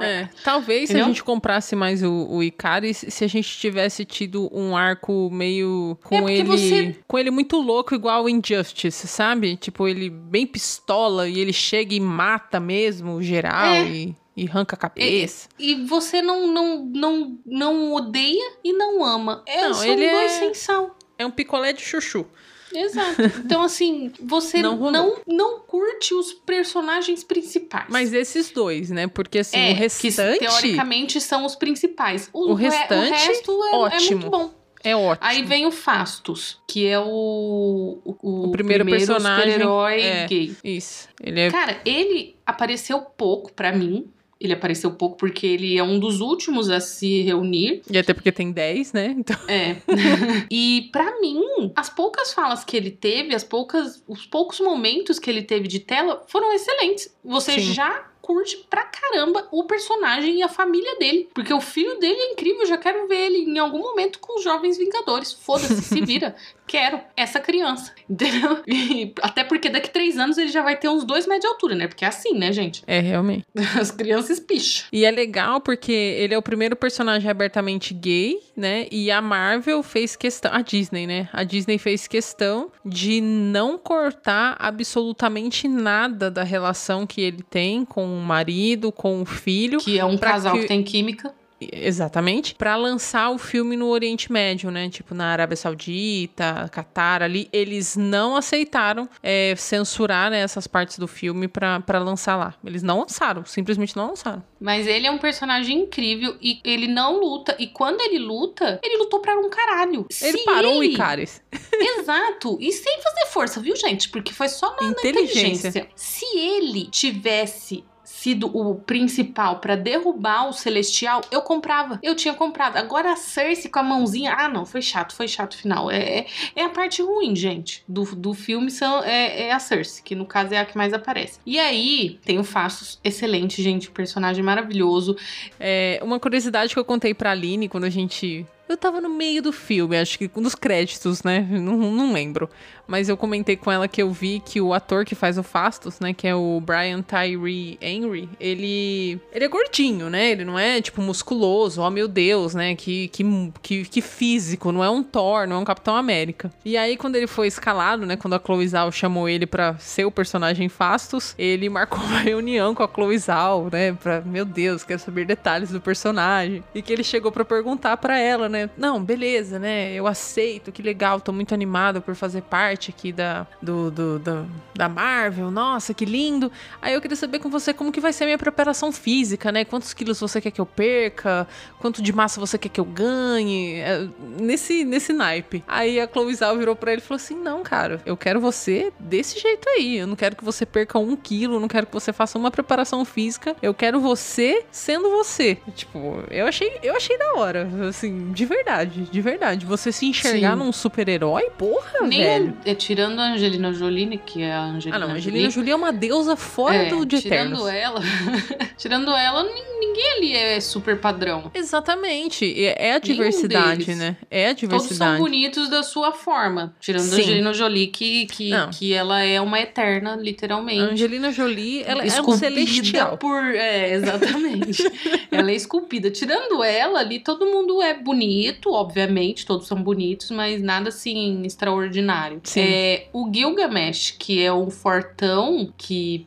S4: É, talvez se
S3: Entendeu?
S4: a gente comprasse mais o, o Icaris, se a gente tivesse tido um arco meio
S3: É,
S4: com
S3: porque
S4: ele,
S3: você-
S4: com ele muito louco igual o Injustice, sabe? Tipo, ele bem pistola e ele chega e mata mesmo geral
S3: É.
S4: e, e arranca a cabeça.
S3: E você não, não, não, não odeia e não ama. É,
S4: Não, ele é-
S3: sem sal.
S4: É um picolé de chuchu.
S3: Exato. Então, assim, você
S4: Não
S3: não, não, curte os personagens principais.
S4: Mas esses dois, né? Porque assim,
S3: é,
S4: o restante
S3: que teoricamente são os principais.
S4: O
S3: re-
S4: restante,
S3: o resto é, é
S4: ótimo.
S3: muito bom.
S4: É ótimo.
S3: Aí vem o Fastos, que é o, o,
S4: O primeiro personagem,
S3: super-herói
S4: é.
S3: gay.
S4: Isso. Ele é
S3: Cara, ele apareceu pouco pra mim. Ele apareceu pouco porque ele é um dos últimos a se reunir.
S4: E até porque tem 10, né? Então,
S3: É. e pra mim, as poucas falas que ele teve, as poucas, os poucos momentos que ele teve de tela foram excelentes. Você
S4: Sim.
S3: já curte pra caramba o personagem e a família dele. Porque o filho dele é incrível, já quero ver ele em algum momento com os Jovens Vingadores. Foda-se, se vira. Quero essa criança. Entendeu? E até porque daqui três anos ele já vai ter uns dois metros de altura, né? Porque é assim, né, gente?
S4: é realmente.
S3: As crianças picham.
S4: E é legal porque ele é o primeiro personagem abertamente gay, né? E a Marvel fez questão. A Disney, né? A Disney fez questão de não cortar absolutamente nada da relação que ele tem com o marido, com o filho.
S3: Que é um casal
S4: que-
S3: que tem química.
S4: Exatamente. Pra lançar o filme no Oriente Médio, né? Tipo, na Arábia Saudita, Catar ali. Eles não aceitaram é, censurar né, essas partes do filme pra, pra lançar lá. Eles não lançaram, simplesmente não lançaram.
S3: Mas ele é um personagem incrível e ele não luta. E quando ele luta, ele lutou pra um caralho.
S4: Ele
S3: Se
S4: parou o
S3: ele-
S4: Icaris.
S3: Exato. E sem fazer força, viu, gente? Porque foi só na, na
S4: Inteligência.
S3: inteligência. Se ele tivesse sido o principal pra derrubar o Celestial, eu comprava. Eu tinha comprado. Agora a Cersei com a mãozinha. Ah, não, foi chato, foi chato o final. É, é- é a parte ruim, gente, do, do filme são, é, é a Cersei, que no caso é a que mais aparece. E aí tem o Fastos, excelente, gente. Personagem maravilhoso.
S4: É, uma curiosidade que eu contei pra Aline quando a gente Eu tava no meio do filme, acho que nos créditos, né? Não, não lembro. Mas eu comentei com ela que eu vi que o ator que faz o Fastos, né? Que é o Brian Tyree Henry, ele. Ele é gordinho, né? Ele não é, tipo, musculoso, oh meu Deus, né? Que, que, que, que físico, não é um Thor, não é um Capitão América. E aí, quando ele foi escalado, né? Quando a Chloe Zhao chamou ele pra ser o personagem Fastos, ele marcou uma reunião com a Chloe Zhao, né? Pra, meu Deus, quero saber detalhes do personagem. E que ele chegou para perguntar para ela, né? Não, beleza, né? Eu aceito, que legal, tô muito animado por fazer parte aqui da, do, do, do, da Marvel. Nossa, que lindo. Aí eu queria saber com você como que vai ser a minha preparação física, né? Quantos quilos você quer que eu perca? Quanto de massa você quer que eu ganhe? É, nesse, nesse naipe. Aí a Chloe Zhao virou pra ele e falou assim: Não, cara, eu quero você desse jeito aí. Eu não quero que você perca um quilo, não quero que você faça uma preparação física. Eu quero você sendo você. Tipo, eu achei, eu achei da hora. Assim, de verdade, de verdade. Você se enxergar
S3: Sim.
S4: num super-herói, porra,
S3: Nem
S4: velho.
S3: é, tirando a Angelina Jolie, né, que é a Angelina
S4: Ah, não, a
S3: Jolie.
S4: Angelina Jolie é uma deusa fora
S3: É,
S4: do de
S3: tirando
S4: Eternos.
S3: ela, tirando ela, nin- ninguém ali é super padrão.
S4: Exatamente. e É a diversidade, né? É a
S3: Todos são
S4: diversidade.
S3: bonitos da sua forma. Tirando
S4: Sim.
S3: a Angelina Jolie, que, que,
S4: Não.
S3: que ela é uma eterna, literalmente.
S4: A Angelina Jolie, ela é um
S3: esculpida
S4: celestial.
S3: por. É, exatamente. ela é esculpida. Tirando ela ali, todo mundo é bonito, obviamente, todos são bonitos, mas nada assim extraordinário.
S4: Sim.
S3: É, o Gilgamesh, que é um fortão, que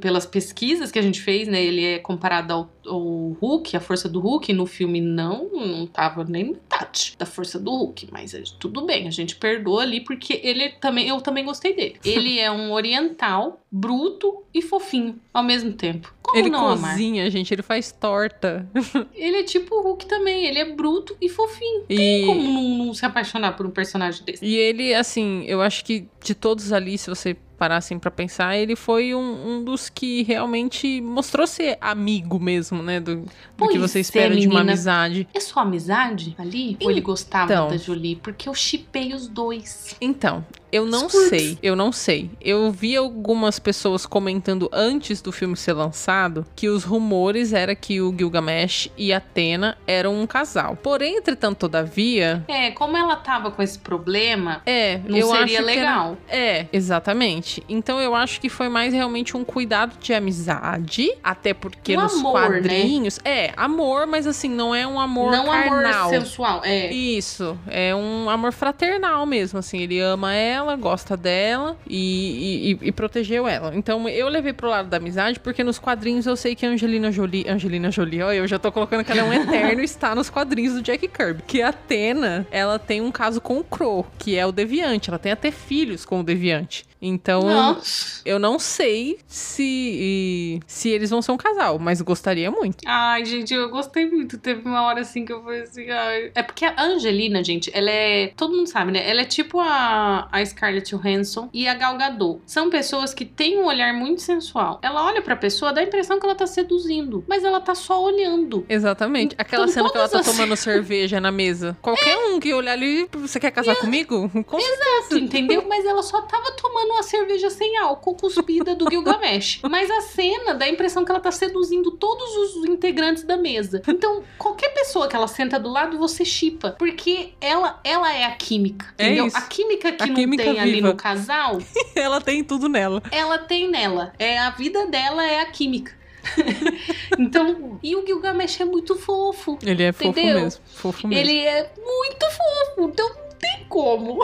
S3: pelas pesquisas que a gente fez, né, ele é comparado ao, ao Hulk, a força do Hulk, no filme não, não tava nem metade da força do Hulk, mas é, tudo bem, a gente perdoa ali porque ele também, eu também gostei dele. Ele é um oriental, bruto e fofinho ao mesmo tempo.
S4: Ele cozinha, gente, ele faz torta.
S3: Ele é tipo o Hulk também, ele é bruto e fofinho.
S4: E,
S3: Como não, não se apaixonar por um personagem desse?
S4: e ele, assim, eu acho que de todos ali, se você parar assim pra pensar, ele foi um, um dos que realmente mostrou ser amigo mesmo, né? Do, do que você
S3: é,
S4: espera de uma amizade.
S3: É só amizade ali? Ou ele gostava
S4: Então.
S3: da Jolie? Porque eu chipei os dois.
S4: Então, eu não
S3: Escuta.
S4: sei, eu não sei. Eu vi algumas pessoas comentando antes do filme ser lançado que os rumores era que o Gilgamesh e a Atena eram um casal. Porém, entretanto, todavia,
S3: É, como ela tava com esse problema,
S4: é,
S3: não
S4: eu acho
S3: seria
S4: que era-
S3: legal.
S4: É, exatamente. Então eu acho que foi mais realmente um cuidado de amizade, até porque
S3: Um
S4: nos
S3: amor, né?
S4: quadrinhos, é, amor, mas assim, não é um amor
S3: não
S4: carnal.
S3: amor sensual. É.
S4: Isso, é um amor fraternal mesmo, assim, ele ama ela, gosta dela e, e- e protegeu ela. Então eu levei pro lado da amizade, porque nos quadrinhos eu sei que a Angelina Jolie, Angelina Jolie, ó, eu já tô colocando que ela é um eterno está nos quadrinhos do Jack Kirby. Que a Atena, ela tem um caso com o Crow, que é o Deviante, ela tem até filhos com o Deviante. Então eu,
S3: Nossa.
S4: eu não sei se se eles vão ser um casal, mas gostaria muito.
S3: Ai, gente, eu gostei muito. Teve uma hora assim que eu falei assim. Ai. É porque a Angelina, gente, ela é. Todo mundo sabe, né? Ela é tipo a, a Scarlett Johansson e a Gal Gadot. São pessoas que têm um olhar muito sensual. Ela olha pra pessoa, dá a impressão que ela tá seduzindo, mas ela tá só olhando.
S4: Exatamente. Aquela
S3: Com
S4: cena que ela tá
S3: as-
S4: tomando cerveja na mesa. Qualquer um que olhar ali, você quer casar comigo? Com certeza.
S3: Entendeu? Mas ela só tava tomando uma cerveja sem álcool cuspida do Gilgamesh. Mas a cena dá a impressão que ela tá seduzindo todos os integrantes da mesa. Então, qualquer pessoa que ela senta do lado, você chipa. Porque ela, ela é a química.
S4: É
S3: Entendeu?
S4: isso.
S3: A química que
S4: A
S3: não
S4: química
S3: tem ali
S4: viva.
S3: no casal,
S4: Ela tem tudo nela.
S3: ela tem nela. É a vida dela é a química. então, e o Gilgamesh é muito fofo.
S4: Ele é fofo
S3: Entendeu?
S4: mesmo. Fofo mesmo.
S3: Ele é muito fofo, então não tem como.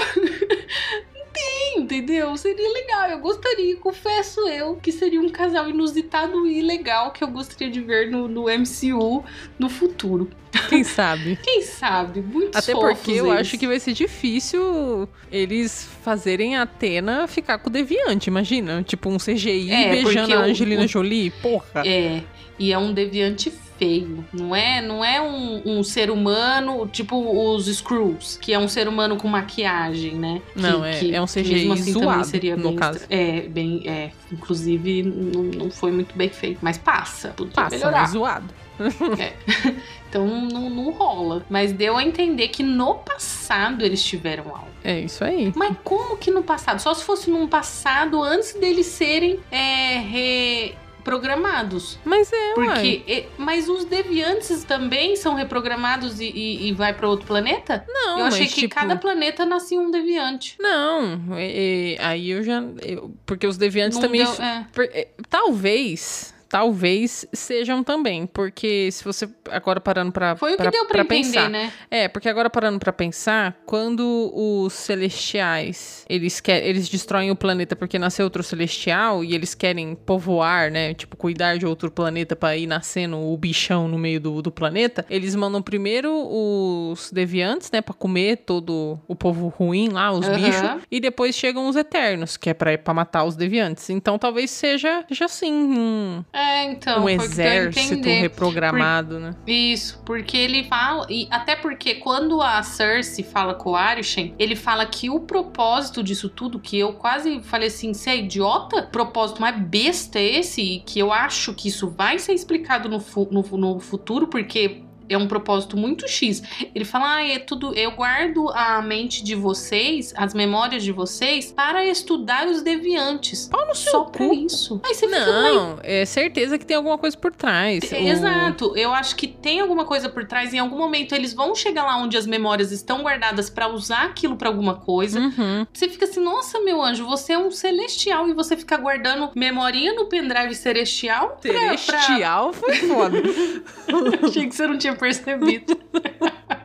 S3: Tem, entendeu? Seria legal, eu gostaria, confesso eu, que seria um casal inusitado e legal que eu gostaria de ver no, no MCU no futuro.
S4: Quem sabe?
S3: Quem sabe? Muito
S4: Até porque eu
S3: eles.
S4: acho que vai ser difícil eles fazerem a Atena ficar com o Deviante, imagina? Tipo um CGI
S3: É,
S4: beijando a Angelina
S3: o-
S4: Jolie. Porra.
S3: É, e é um deviante feio. Não é, não é um, um ser humano, tipo os Screws, que é um ser humano com maquiagem, né? Que-
S4: Não, é-
S3: que
S4: é um CGI
S3: mesmo assim também
S4: zoado,
S3: seria
S4: no
S3: bem
S4: caso.
S3: É, bem. É, inclusive, não, não foi muito bem feito. Mas passa. Podia
S4: Passa,
S3: melhorar.
S4: zoado.
S3: Então não, não rola. Mas deu a entender que no passado eles tiveram algo.
S4: É isso aí.
S3: Mas como que no passado? Só se fosse num passado antes deles serem é, re- programados.
S4: Mas é.
S3: Porque, mas os deviantes também são reprogramados e, e, e vai pra outro planeta?
S4: Não,
S3: eu achei
S4: mas,
S3: que
S4: tipo,
S3: cada planeta nascia um deviante.
S4: Não, e- aí eu já. eu- porque os deviantes
S3: Não
S4: também.
S3: deu- é.
S4: por- é, talvez. Talvez sejam também, porque se você agora parando pra,
S3: Foi o que deu entender,
S4: pensar,
S3: né?
S4: É, porque agora parando pra pensar, quando os celestiais, eles querem, eles destroem o planeta porque nasceu outro celestial e eles querem povoar, né, tipo cuidar de outro planeta pra ir nascendo o bichão no meio do, do planeta, eles mandam primeiro os deviantes, né, Pra comer todo o povo ruim lá, os
S3: Aham.
S4: bichos, e depois chegam os eternos, que é pra, pra matar os deviantes. Então talvez seja, seja assim, um,
S3: É, então,
S4: um exército reprogramado, né?
S3: Isso, porque ele fala, e até porque quando a Cersei fala com o Arishem, ele fala que o propósito disso tudo, que eu quase falei assim, você é idiota? O propósito mais besta é esse, e que eu acho que isso vai ser explicado no, fu- no, no futuro, porque é um propósito muito X. Ele fala, ah, é tudo. Eu guardo a mente de vocês, as memórias de vocês, para estudar os deviantes.
S4: Pau no
S3: Só pra
S4: cu.
S3: isso. Aí você fica,
S4: Não, é certeza que tem alguma coisa por trás. O-
S3: Exato, eu acho que tem alguma coisa por trás. Em algum momento eles vão chegar lá onde as memórias estão guardadas pra usar aquilo pra alguma coisa.
S4: Uhum.
S3: Você fica assim, nossa, meu anjo, você é um celestial e você fica guardando memorinha no pendrive celestial? pra- pra-
S4: Celestial foi foda.
S3: Achei que você não tinha percebido.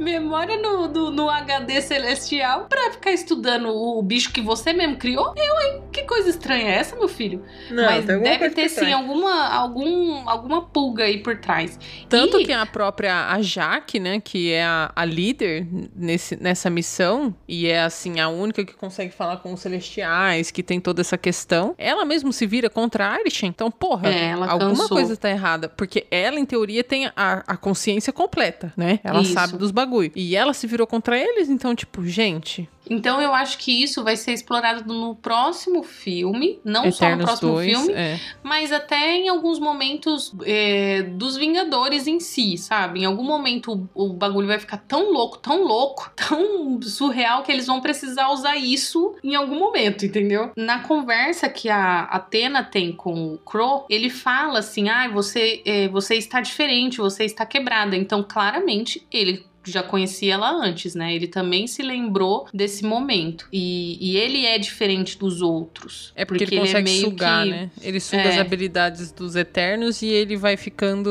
S3: Memória no, do- no HD celestial pra ficar estudando o bicho que você mesmo criou? Eu, hein? Que coisa estranha é essa, meu filho?
S4: Não,
S3: Mas deve
S4: coisa
S3: ter
S4: por
S3: sim
S4: trás.
S3: alguma, algum, alguma pulga aí por trás.
S4: Tanto
S3: E-
S4: que a própria a Jaque, né, que é a, a líder nesse, nessa missão, e é assim, a única que consegue falar com os celestiais, que tem toda essa questão, ela mesmo se vira contra a. Então, porra,
S3: É, ela
S4: alguma
S3: cansou.
S4: coisa tá errada. Porque ela, em teoria, tem a, a consciência completa, né? Ela
S3: Isso.
S4: sabe dos bagulho. E ela se virou contra eles, então, tipo, gente,
S3: Então eu acho que isso vai ser explorado no próximo filme, não só no
S4: Eternos
S3: próximo
S4: 2.
S3: filme,
S4: É.
S3: mas até em alguns momentos é, dos Vingadores em si, sabe? Em algum momento o, o bagulho vai ficar tão louco, tão louco, tão surreal que eles vão precisar usar isso em algum momento, entendeu? Na conversa que a Atena tem com o Crow, ele fala assim: ah, você, é, você está diferente, você está quebrada. Então, claramente, ele já conhecia ela antes, né? Ele também se lembrou desse momento. E, e ele é diferente dos outros.
S4: É porque, ele consegue
S3: é meio
S4: sugar,
S3: que...
S4: né? Ele suga
S3: É.
S4: as habilidades dos Eternos e ele vai ficando.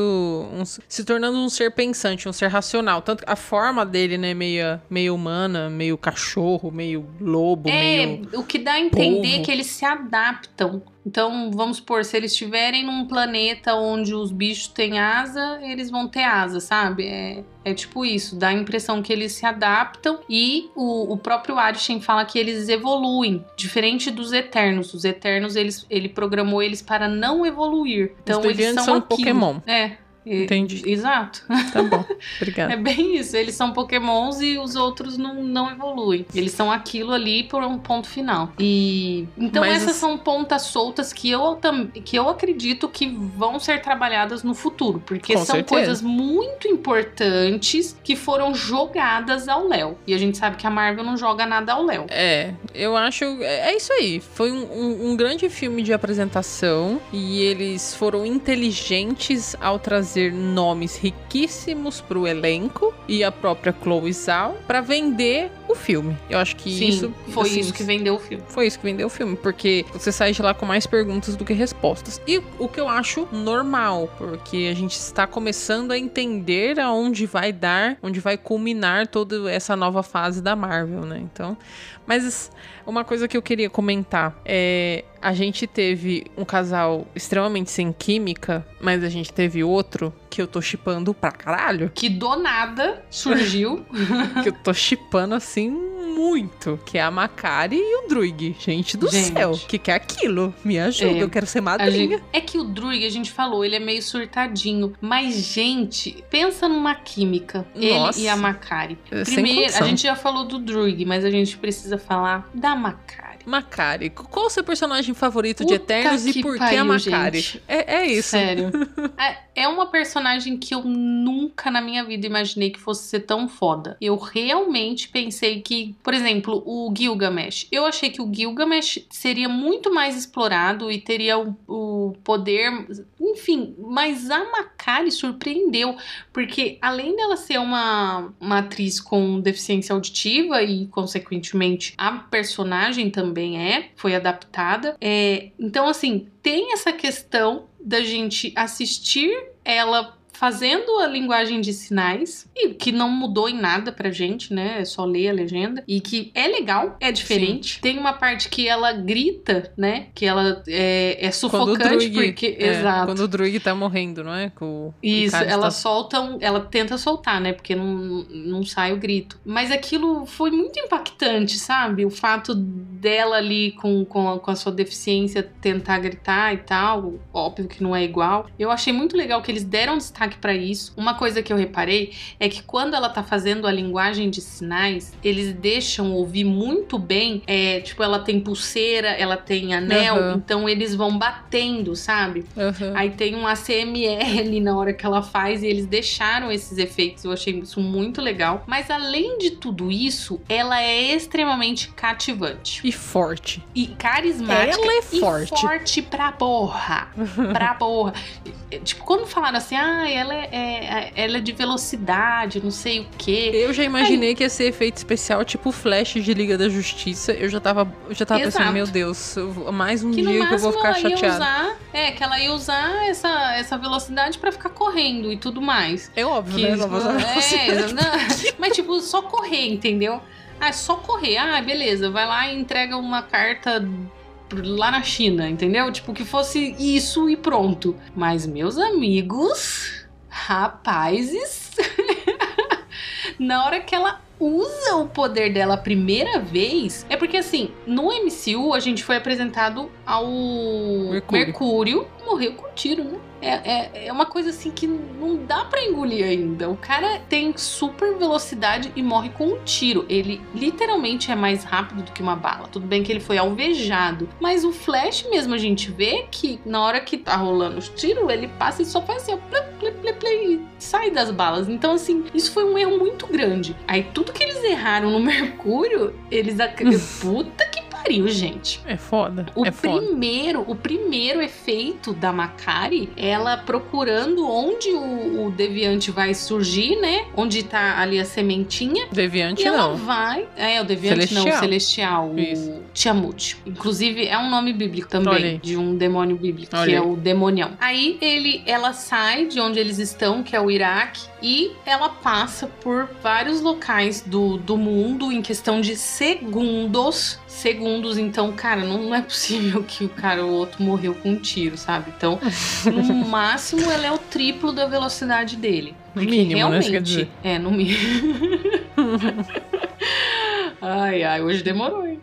S4: um- se tornando um ser pensante, um ser racional. Tanto que a forma dele, né? Meio, meio humana, meio cachorro, meio lobo,
S3: É,
S4: meio.
S3: o que dá a entender
S4: polvo.
S3: que eles se adaptam. Então, vamos supor, se eles estiverem num planeta onde os bichos têm asa, eles vão ter asa, sabe? É, é tipo isso, dá a impressão que eles se adaptam e o, o próprio Arishem fala que eles evoluem, diferente dos Eternos. Os Eternos, eles, ele programou eles para não evoluir. Então, eles são,
S4: são
S3: aquilo.
S4: Pokémon.
S3: É. e-
S4: Entendi.
S3: Exato.
S4: Tá bom. Obrigada.
S3: É bem isso. Eles são pokémons e os outros não, não evoluem. Eles são aquilo ali por um ponto final. E então
S4: Mas
S3: essas
S4: os-
S3: são pontas soltas que eu, que eu acredito que vão ser trabalhadas no futuro. Porque
S4: Com
S3: são
S4: certeza.
S3: coisas muito importantes que foram jogadas ao Léo. E a gente sabe que a Marvel não joga nada ao Léo.
S4: É, eu acho. É é isso aí. Foi um, um- um grande filme de apresentação e eles foram inteligentes ao trazer nomes riquíssimos pro elenco e a própria Chloe Zhao pra vender o filme. Eu acho que
S3: Sim,
S4: isso
S3: foi
S4: assim,
S3: isso que vendeu o filme.
S4: Foi isso que vendeu o filme, porque você sai de lá com mais perguntas do que respostas. E o que eu acho normal, porque a gente está começando a entender aonde vai dar, onde vai culminar toda essa nova fase da Marvel, né? Então, mas uma coisa que eu queria comentar é a gente teve um casal extremamente sem química, mas a gente teve outro que eu tô chipando pra caralho,
S3: Que do nada surgiu.
S4: que eu tô chipando assim muito, que é a Macari e o Druig. Gente do
S3: Gente.
S4: céu, que que é aquilo? Me ajuda,
S3: É.
S4: eu quero ser madrinha.
S3: gente- É que o Druig, a gente falou, ele é meio surtadinho. Mas, gente, pensa numa química.
S4: Nossa.
S3: Ele e a Macari.
S4: É,
S3: Primeiro, a gente já falou do Druig, mas a gente precisa falar da Macari.
S4: Macari, qual o seu personagem favorito de
S3: Puta
S4: Eternos e por que a Macari? É, é isso.
S3: Sério. É- é uma personagem que eu nunca na minha vida imaginei que fosse ser tão foda. Eu realmente pensei que, por exemplo, o Gilgamesh. Eu achei que o Gilgamesh seria muito mais explorado e teria o, o- poder, enfim, mas a Macari surpreendeu, porque além dela ser uma, uma atriz com deficiência auditiva e, consequentemente, a personagem também é, foi adaptada. É, então, assim, tem essa questão da gente assistir ela fazendo a linguagem de sinais, e que não mudou em nada pra gente, né? É só ler a legenda. E que é legal, é diferente. Sim. Tem uma parte que ela grita, né? Que ela é, é sufocante, Druig, porque.
S4: É,
S3: exato.
S4: Quando o Druig tá morrendo, não é? Com
S3: Isso, ela tá... solta um, Ela tenta soltar, né? Porque não, não sai o grito. Mas aquilo foi muito impactante, sabe? O fato dela ali com, com, a, com a sua deficiência tentar gritar e tal. Óbvio que não é igual. Eu achei muito legal que eles deram destaque destaque para isso. Uma coisa que eu reparei é que quando ela tá fazendo a linguagem de sinais, eles deixam ouvir muito bem. É, tipo, ela tem pulseira, ela tem anel, uhum. então eles vão batendo, sabe? Uhum. Aí tem um ACMR na hora que ela faz e eles deixaram esses efeitos. Eu achei isso muito legal. Mas além de tudo isso, ela é extremamente cativante.
S4: E forte.
S3: E carismática.
S4: Ela é forte.
S3: E forte pra porra. pra porra. tipo, quando falaram assim, ah, ela é, é, ela é de velocidade, não sei o quê.
S4: Eu já imaginei Aí... que ia ser efeito especial, tipo Flash de Liga da Justiça. Eu já tava, eu já tava pensando, meu Deus, mais um que dia que eu vou ficar chateada.
S3: Usar, é, que ela ia usar essa, essa velocidade para ficar correndo e tudo mais.
S4: É óbvio,
S3: que,
S4: né?
S3: É, não, mas tipo, só correr, entendeu? Ah, é só correr. Ah, beleza, vai lá e entrega uma carta lá na China, entendeu? Tipo, que fosse isso e pronto. Mas, meus amigos, Rapazes, na hora que ela usa o poder dela a primeira vez, é porque assim, no MCU a gente foi apresentado ao Mercúrio, Mercúrio morreu com tiro, né? É, é, é uma coisa assim que não dá para engolir ainda. O cara tem super velocidade e morre com um tiro. Ele literalmente é mais rápido do que uma bala. Tudo bem que ele foi alvejado, mas o Flash mesmo a gente vê que na hora que tá rolando os tiros, ele passa e só faz assim, ó, plê, plê, plê, e sai das balas. Então, assim, isso foi um erro muito grande. Aí tudo que eles erraram no Mercúrio, eles. Puta que pariu, gente.
S4: É foda.
S3: O
S4: é
S3: primeiro,
S4: foda.
S3: o primeiro efeito da Macari, ela procurando onde o, o, deviante vai surgir, né? Onde tá ali a sementinha.
S4: Deviante
S3: e ela
S4: não.
S3: vai, é o deviante celestial. não, o celestial, Isso. o Tiamut. Inclusive é um nome bíblico também de um demônio bíblico, Olha. que é o demonião. Aí ele ela sai de onde eles estão, que é o Iraque, e ela passa por vários locais do, do mundo em questão de segundos. Segundos, então, cara, não, não é possível que o cara, o outro, morreu com um tiro, sabe? Então, no máximo, ela é o triplo da velocidade dele.
S4: No mínimo,
S3: realmente,
S4: né? Dizer.
S3: É, no mínimo. ai, ai, hoje demorou, hein?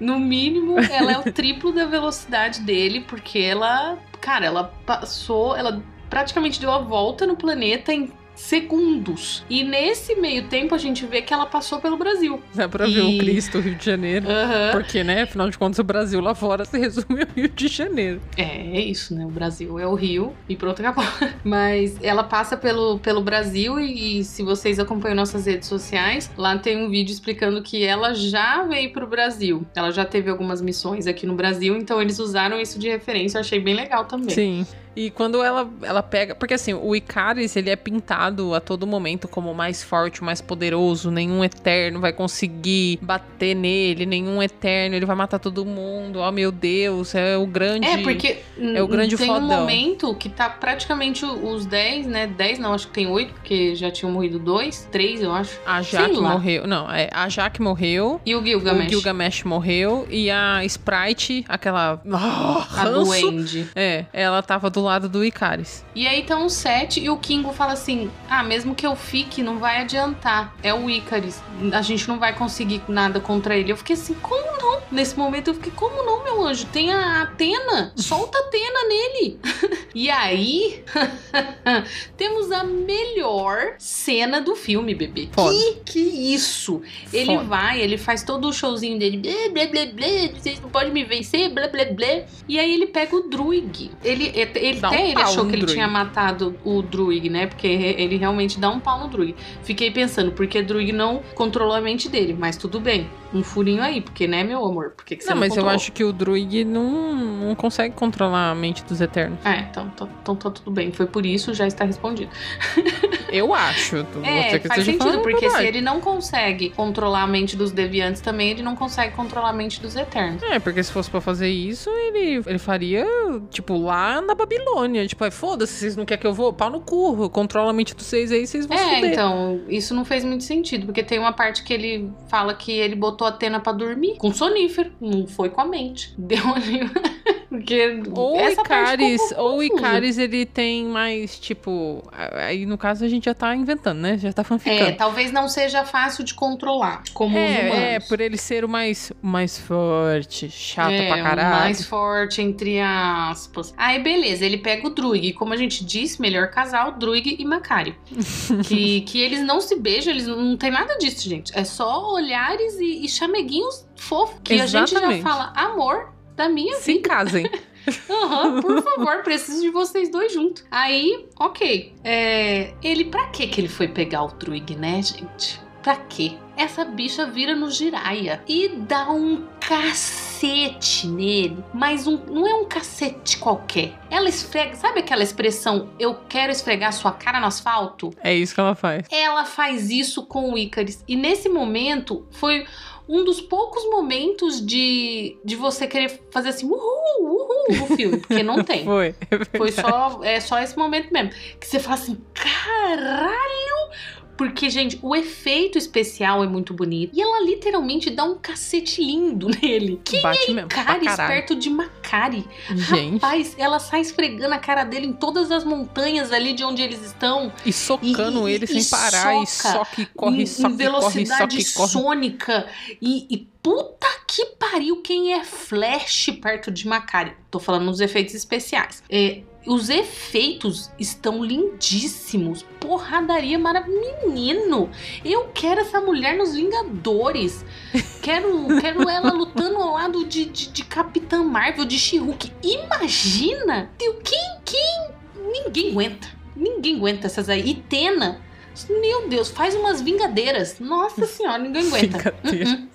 S3: No mínimo, ela é o triplo da velocidade dele, porque ela, cara, ela passou, ela praticamente deu a volta no planeta em segundos. E nesse meio tempo a gente vê que ela passou pelo Brasil.
S4: Dá pra e... ver o Cristo, Rio de Janeiro.
S3: Uhum.
S4: Porque, né, afinal de contas, o Brasil lá fora se resume ao Rio de Janeiro.
S3: É, é isso, né? O Brasil é o Rio e pronto, acabou. Mas ela passa pelo, pelo Brasil e, e se vocês acompanham nossas redes sociais, lá tem um vídeo explicando que ela já veio pro Brasil. Ela já teve algumas missões aqui no Brasil, então eles usaram isso de referência. Eu achei bem legal também.
S4: Sim. E quando ela, ela pega. Porque assim, o Icaris ele é pintado a todo momento como mais forte, mais poderoso. Nenhum eterno vai conseguir bater nele, nenhum eterno, ele vai matar todo mundo. Oh meu Deus, é o grande.
S3: É, porque.
S4: É o grande
S3: tem
S4: fodão.
S3: um momento que tá praticamente os 10, né? 10 não, acho que tem 8, porque já tinham morrido dois, três, eu acho.
S4: A Jaque morreu. Não, é, a Jaque morreu.
S3: E o Gilgamesh.
S4: O Gilgamesh morreu. E a Sprite, aquela. Oh,
S3: a Duende.
S4: É, ela tava do lado do Icaris.
S3: E aí tá um 7 e o Kingo fala assim: Ah, mesmo que eu fique, não vai adiantar. É o Icaris. A gente não vai conseguir nada contra ele. Eu fiquei assim, como não? Nesse momento eu fiquei, como não, meu anjo? Tem a Atena. Solta a Atena nele. e aí, temos a melhor cena do filme, bebê.
S4: Foda.
S3: Que que isso? Ele vai, ele faz todo o showzinho dele. Blé, blé, blé, blé, vocês não podem me vencer, blé, blé, blé. E aí ele pega o Druig. Ele, ele
S4: Dá
S3: até
S4: um
S3: ele achou que ele
S4: Druig.
S3: tinha matado o Druig, né? Porque ele realmente dá um pau no Druig. Fiquei pensando, porque Druig não controlou a mente dele, mas tudo bem. Um furinho aí, porque, né, meu amor? Por que, que você
S4: Não,
S3: não,
S4: mas eu
S3: controlou?
S4: acho que o Druig não, não consegue controlar a mente dos Eternos.
S3: É, então, então, então tá tudo bem. Foi por isso, já está respondido.
S4: Eu acho.
S3: É, faz sentido,
S4: a
S3: porque se ele não consegue controlar a mente dos deviantes também, ele não consegue controlar a mente dos eternos.
S4: É, porque se fosse pra fazer isso, ele, ele faria, tipo, lá na Babilônia. Tipo, aí, foda-se, vocês não querem que eu vou? Pau no cu, controla a mente dos seis aí, vocês vão
S3: É,
S4: fuder.
S3: então, isso não fez muito sentido, porque tem uma parte que ele fala que ele botou a Atena pra dormir com sonífero, não foi com a mente. Deu ali. Porque
S4: Ou o
S3: essa
S4: Icaris, ou. Icaris, ele tem mais, tipo... Aí, no caso, a gente já tá inventando, né? Já tá
S3: É,
S4: fanficando.
S3: talvez não seja fácil de controlar, como os humanos.
S4: É, é, por ele ser o mais, mais forte, chato
S3: é,
S4: pra caralho.
S3: mais forte, entre aspas. Aí, beleza, ele pega o Druig. Como a gente disse, melhor casal, Druig e Macari. que, que eles não se beijam, eles não, não tem nada disso, gente. É só olhares e, e chameguinhos fofos. Que a gente já
S4: Exatamente.
S3: fala amor da minha
S4: Se
S3: vida.
S4: casem.
S3: Aham, por favor, preciso de vocês dois juntos. Aí, ok. É, ele, pra que que ele foi pegar o Druig, né, gente? Pra quê? Essa bicha vira no giraia e dá um cacete nele, mas um, não é um cacete qualquer. Ela esfrega, sabe aquela expressão, eu quero esfregar sua cara no asfalto?
S4: É isso que ela faz.
S3: Ela faz isso com o Icaris. E nesse momento foi um dos poucos momentos de, de você querer fazer assim, uhul, uhul no filme, porque não tem.
S4: Foi.
S3: Foi só, é só esse momento mesmo. Que você fala assim, caralho! Porque, gente, o efeito especial é muito bonito. E ela literalmente dá um cacete lindo nele. Que
S4: Bate
S3: Caris
S4: caralho.
S3: perto de Macari.
S4: Gente.
S3: Rapaz, ela sai esfregando a cara dele em todas as montanhas ali de onde eles estão.
S4: E socando
S3: E- e-
S4: ele
S3: e
S4: sem parar. E
S3: soca
S4: soca e corre,
S3: em,
S4: soca
S3: em
S4: e corre,
S3: velocidade
S4: soca e
S3: sônica. E, e puta que pariu quem é Flash perto de Macari. Tô falando nos efeitos especiais. É, os efeitos estão lindíssimos. Porradaria maravilhosa. Menino, eu quero essa mulher nos Vingadores. Quero, quero ela lutando ao lado de, de, de Capitã Marvel, de She-Hulk. Imagina! Quem, quem? Ninguém aguenta. Ninguém aguenta essas aí. E Tena. Meu Deus, faz umas vingadeiras. Nossa senhora, ninguém aguenta.
S4: Vingadeira.
S3: Uh-uh.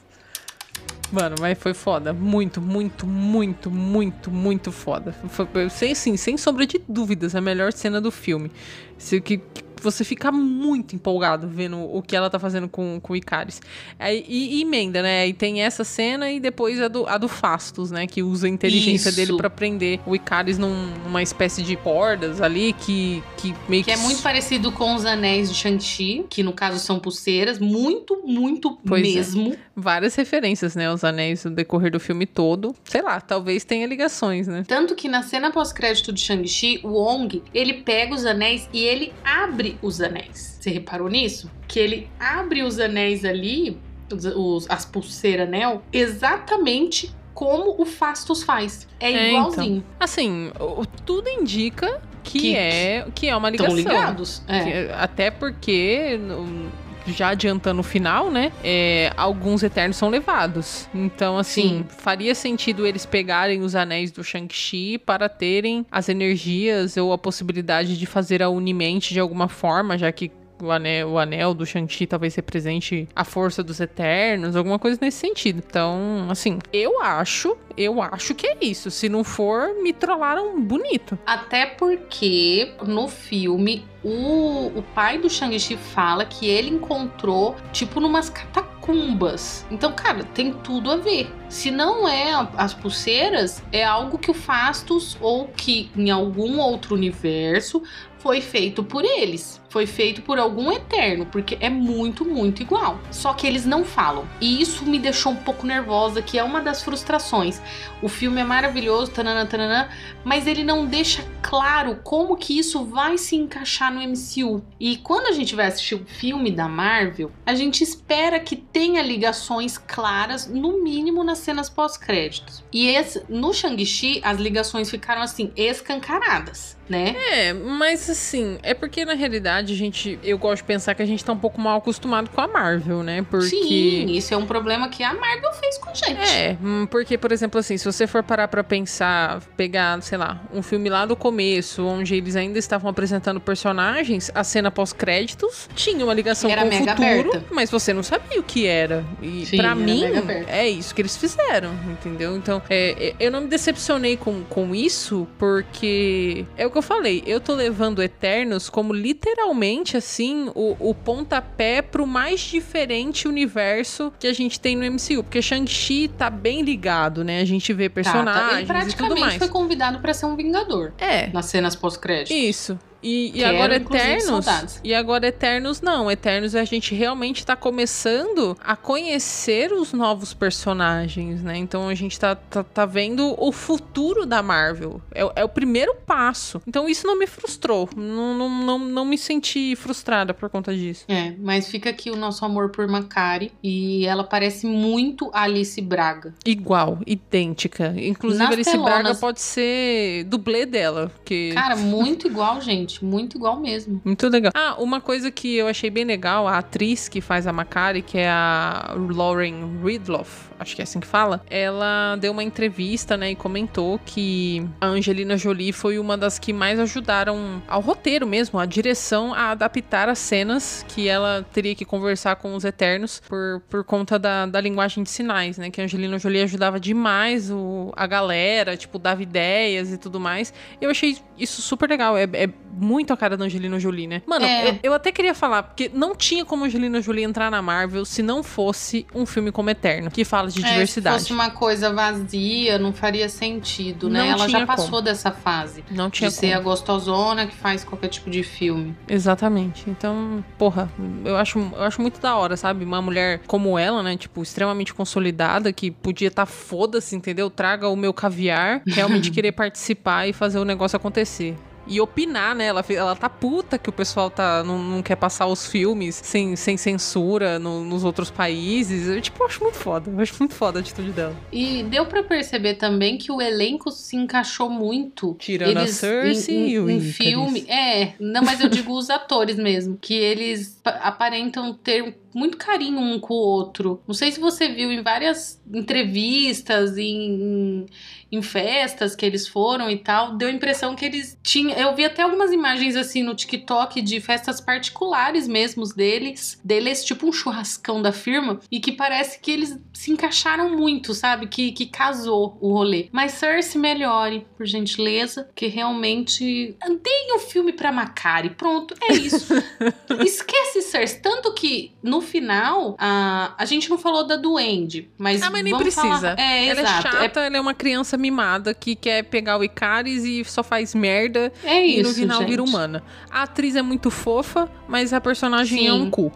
S4: Mano, mas foi foda. Muito, muito, muito, muito, muito foda. Foi, sem, sim, sem sombra de dúvidas, a melhor cena do filme. Se, que, que você fica muito empolgado vendo o que ela tá fazendo com, com o Icaris. Aí, e, e emenda, né? Aí tem essa cena e depois a do, a do Fastos, né? Que usa a inteligência
S3: Isso.
S4: dele pra prender o Icaris num- numa espécie de cordas ali que, que meio
S3: Que é muito parecido com os anéis de Shang-Chi, que no caso são pulseiras. Muito, muito
S4: Pois é.
S3: mesmo.
S4: várias referências, né? Os anéis no decorrer do filme todo. Sei lá, talvez tenha ligações, né?
S3: Tanto que na cena pós-crédito de Shang-Chi, o Wong, ele pega os anéis e ele abre os anéis. Você reparou nisso? Que ele abre os anéis ali, os, os- as pulseiras anel, exatamente como o Fastos faz. É
S4: É,
S3: igualzinho.
S4: Assim, o- tudo indica que,
S3: Que-
S4: é que é uma
S3: Estão
S4: ligação.
S3: ligados? É.
S4: Que- até porque no- já adiantando o final, né? é, alguns Eternos são levados. Então, assim,
S3: Sim.
S4: faria sentido eles pegarem os anéis do Shang-Chi para terem as energias ou a possibilidade de fazer a Unimente de alguma forma, já que o anel, o anel do Shang-Chi talvez represente a força dos Eternos, alguma coisa nesse sentido. Então, assim, eu acho, eu acho que é isso. Se não for, me trollaram bonito.
S3: Até porque no filme o, o pai do Shang-Chi fala que ele encontrou, tipo, numas catacumbas. Então, cara, tem tudo a ver. Se não é as pulseiras, é algo que o Fastos ou que em algum outro universo foi feito por eles. Foi feito por algum eterno, porque é muito, muito igual. Só que eles não falam. E isso me deixou um pouco nervosa, que é uma das frustrações. O filme é maravilhoso, tanana, tanana, mas ele não deixa claro como que isso vai se encaixar no MCU. E quando a gente vai assistir o filme da Marvel, a gente espera que tenha ligações claras, no mínimo nas cenas pós-créditos. E esse, no Shang-Chi, as ligações ficaram assim, escancaradas, né?
S4: É, mas assim, é porque na realidade verdade, a gente, eu gosto de pensar que a gente tá um pouco mal acostumado com a Marvel, né? Porque
S3: Sim, isso é um problema que a Marvel fez com a gente.
S4: É, hum, porque, por exemplo, assim, se você for parar pra pensar, pegar, sei lá, um filme lá do começo, onde eles ainda estavam apresentando personagens, a cena pós-créditos tinha uma ligação
S3: Era
S4: com o futuro,
S3: aberta.
S4: mas você não sabia o que era. E
S3: era
S4: mim, é isso que eles fizeram, entendeu? Então, é, é, eu não me decepcionei com, com isso, porque é o que eu falei, eu tô levando Eternos como literalmente, assim, o, o pontapé pro mais diferente universo que a gente tem no MCU. Porque Shang-Chi tá bem ligado, né? A gente vê
S3: Tá, tá. Ele
S4: personagens e tudo
S3: praticamente
S4: mais.
S3: foi convidado pra ser um vingador
S4: É,
S3: nas cenas pós-créditos.
S4: isso. E, e agora Eternos. E agora Eternos não. Eternos a gente realmente tá começando a conhecer os novos personagens, né? Então a gente tá, tá, tá vendo o futuro da Marvel. É, o- é o primeiro passo. Então isso não me frustrou. Não, não, não, não me senti frustrada por conta disso.
S3: É, mas fica aqui o nosso amor por Macari. E ela parece muito Alice Braga.
S4: Igual, idêntica. Inclusive,
S3: Nas
S4: Alice
S3: telonas.
S4: Braga pode ser dublê dela. Que...
S3: Cara, muito igual, gente. Muito igual mesmo.
S4: Muito legal. Ah, uma coisa que eu achei bem legal, a atriz que faz a Macari, que é a Lauren Ridloff, acho que é assim que fala, ela deu uma entrevista, né, e comentou que a Angelina Jolie foi uma das que mais ajudaram ao roteiro mesmo, a direção a adaptar as cenas que ela teria que conversar com os Eternos por, por conta da, da linguagem de sinais, né, que a Angelina Jolie ajudava demais o, a galera, tipo, dava ideias e tudo mais. Eu achei isso super legal, é, é muito a cara da Angelina Jolie, né? Mano,
S3: É.
S4: eu, eu até queria falar, porque não tinha como a Angelina Jolie entrar na Marvel se não fosse um filme como Eterno, que fala de
S3: É,
S4: diversidade.
S3: se fosse uma coisa vazia, não faria sentido, né?
S4: Não
S3: ela já passou
S4: como.
S3: dessa fase.
S4: Não tinha
S3: de ser a
S4: como.
S3: gostosona que faz qualquer tipo de filme.
S4: Exatamente. Então, porra, eu acho, eu acho muito da hora, sabe? Uma mulher como ela, né? Tipo, extremamente consolidada, que podia estar foda-se, entendeu? Traga o meu caviar, realmente querer participar e fazer o negócio acontecer. E opinar, né? Ela, ela tá puta que o pessoal tá, não, não quer passar os filmes sem, sem censura no- nos outros países. Eu, tipo, acho muito foda. Eu acho muito foda a atitude dela.
S3: E deu pra perceber também que o elenco se encaixou muito.
S4: Tirando a Cersei
S3: em, em,
S4: e o
S3: em filme. É, não, mas eu digo os atores mesmo. Que eles pa- aparentam ter muito carinho um com o outro. Não sei se você viu em várias entrevistas, em, em festas que eles foram e tal, deu a impressão que eles tinham. Eu vi até algumas imagens assim no TikTok de festas particulares mesmo deles, deles, tipo um churrascão da firma, e que parece que eles se encaixaram muito, sabe? Que, que casou o rolê. Mas Cersei melhore, por gentileza, que realmente. Deem o filme pra Macari. Pronto, é isso. Esquece Cersei. Tanto que no final, a, a gente não falou da Duende, mas.
S4: Ah, mas nem precisa.
S3: falar- É,
S4: ela
S3: exato.
S4: é chata, ela é uma criança mimada que quer pegar o Icaris e só faz merda
S3: É, é
S4: e
S3: isso.
S4: no final
S3: gente.
S4: vira humana. A atriz é muito fofa, mas a personagem é
S3: Sim.
S4: um cu.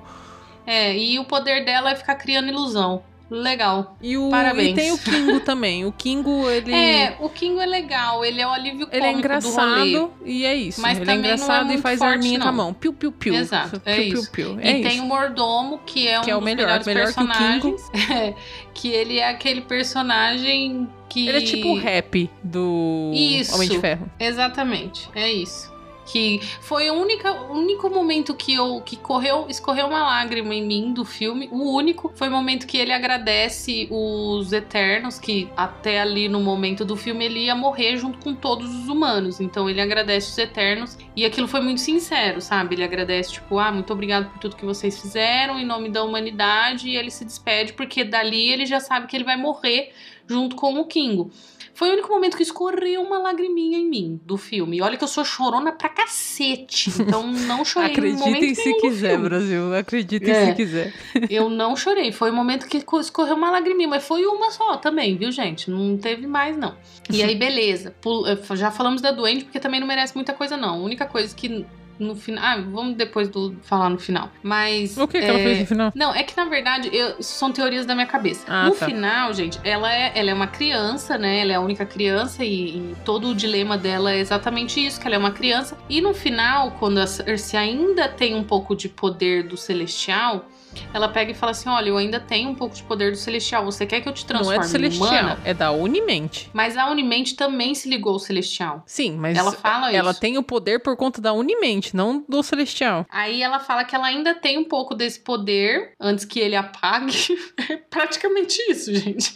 S3: É, e o poder dela é ficar criando ilusão. Legal.
S4: E, o,
S3: Parabéns.
S4: e tem o Kingo também. O Kingo, ele.
S3: É, o Kingo é legal, ele é o alívio cômico
S4: Ele é
S3: do rolê.
S4: engraçado e é isso.
S3: Mas
S4: ele é
S3: não é
S4: engraçado e
S3: muito
S4: faz
S3: forte,
S4: arminha com a
S3: não.
S4: mão. Piu, piu, piu.
S3: Exato,
S4: Piu,
S3: é
S4: piu,
S3: isso.
S4: piu.
S3: E
S4: É
S3: tem
S4: isso.
S3: o mordomo, que é um
S4: Que é o melhor, melhor que o Kingo.
S3: É, que ele é aquele personagem que.
S4: Ele é tipo o rap do
S3: Isso.
S4: Homem de Ferro.
S3: Exatamente, é isso. Que foi o único momento que eu que correu, escorreu uma lágrima em mim do filme. O único foi o momento que ele agradece os Eternos, que até ali no momento do filme ele ia morrer junto com todos os humanos. Então ele agradece os Eternos e aquilo foi muito sincero, sabe? Ele agradece tipo, ah, muito obrigado por tudo que vocês fizeram em nome da humanidade e ele se despede porque dali ele já sabe que ele vai morrer junto com o Kingo. Foi o único momento que escorreu uma lagriminha em mim do filme. Olha que eu sou chorona pra cacete. Então não chorei
S4: Acreditem se quiser. Brasil. Acreditem
S3: É.
S4: se quiser.
S3: Eu não chorei. Foi o momento que escorreu uma lagriminha. Mas foi uma só também, viu, gente? Não teve mais, não. E aí, beleza. Eh, Já falamos da doente, porque também não merece muita coisa, não. A única coisa que no final... Ah, vamos depois do... falar no final. Mas...
S4: O que, que ela
S3: é,
S4: fez no final?
S3: Não, é que na verdade, eu- são teorias da minha cabeça.
S4: Ah,
S3: no
S4: tá.
S3: final, gente, ela é, ela é uma criança, né? Ela é a única criança e, e todo o dilema dela é exatamente isso, que ela é uma criança. E no final, quando a Cersei ainda tem um pouco de poder do celestial, ela pega e fala assim: Olha, eu ainda tenho um pouco de poder do celestial. Você quer que eu te transforme
S4: Não é do Celestial,
S3: humana?
S4: é da Unimente.
S3: Mas a Unimente também se ligou ao celestial.
S4: Sim, mas
S3: Ela fala
S4: ela
S3: isso.
S4: tem o poder por conta da Unimente, não do Celestial.
S3: Aí ela fala que ela ainda tem um pouco desse poder antes que ele apague. É praticamente isso, gente.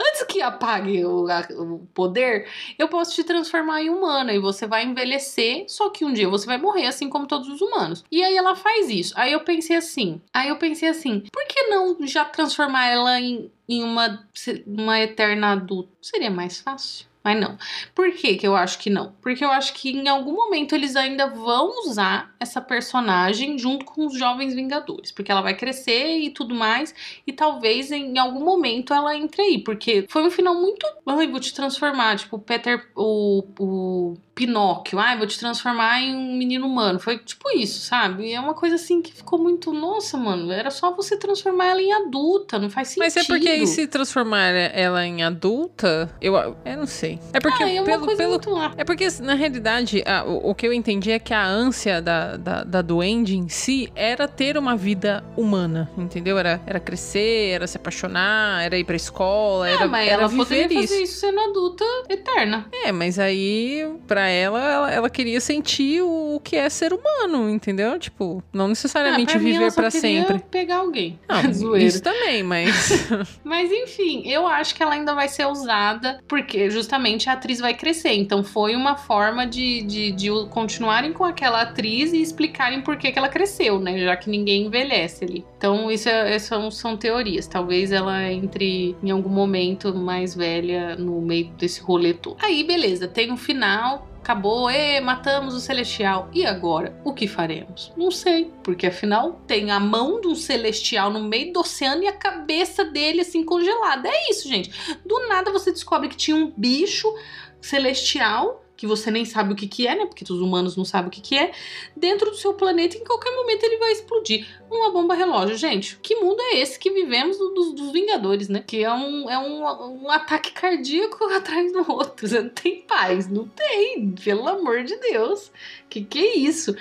S3: Antes que apague o, a- o poder, eu posso te transformar em humana e você vai envelhecer, só que um dia você vai morrer, assim como todos os humanos. E aí ela faz isso. Aí eu pensei assim, aí eu pensei assim, por que não já transformar ela em, em uma, uma eterna adulta? Seria mais fácil. Mas não. Por que, que eu acho que não? Porque eu acho que em algum momento eles ainda vão usar essa personagem junto com os jovens Vingadores. Porque ela vai crescer e tudo mais. E talvez em algum momento ela entre aí. Porque foi um final muito. Ai, vou te transformar. Tipo, o Peter. O Pinóquio. Ai, vou te transformar em um menino humano. Foi tipo isso, sabe? É uma coisa assim que ficou muito. Nossa, mano. Era só você transformar ela em adulta. Não faz sentido.
S4: Mas é porque aí se transformar ela em adulta, eu, eu não sei. É porque
S3: Ah, é
S4: pelo, pelo. É porque, na realidade, a- o, o que eu entendi é que a ânsia da, da, da duende em si era ter uma vida humana, entendeu? Era, era crescer, era se apaixonar, era ir pra escola, era,
S3: É, mas
S4: era
S3: ela
S4: viver
S3: poderia
S4: isso.
S3: fazer isso sendo adulta eterna.
S4: É, mas aí, pra ela, ela, ela queria sentir o que é ser humano, entendeu? Tipo, não necessariamente
S3: Ah, pra
S4: viver
S3: queria
S4: sempre.
S3: pegar alguém.
S4: Não,
S3: Zoeira.
S4: isso também, mas.
S3: Mas enfim, eu acho que ela ainda vai ser usada porque justamente a atriz vai crescer. Então foi uma forma de, de, de continuarem com aquela atriz e explicarem por que, que ela cresceu, né? Já que ninguém envelhece ali. Então isso é- é- são, são teorias. Talvez ela entre em algum momento mais velha no meio desse rolê todo. Aí, beleza, tem um final. Acabou, e matamos o Celestial. E agora? O que faremos? Não sei, porque afinal tem a mão de um Celestial no meio do oceano e a cabeça dele assim congelada. É isso, gente. Do nada você descobre que tinha um bicho celestial que você nem sabe o que que é, né? Porque os humanos não sabem o que que é, dentro do seu planeta, em qualquer momento ele vai explodir. Uma bomba relógio, gente. Que mundo é esse que vivemos do- dos, dos Vingadores, né? Que é um, é um, um ataque cardíaco atrás do outro. Não tem paz, não tem, pelo amor de Deus. Que que é isso?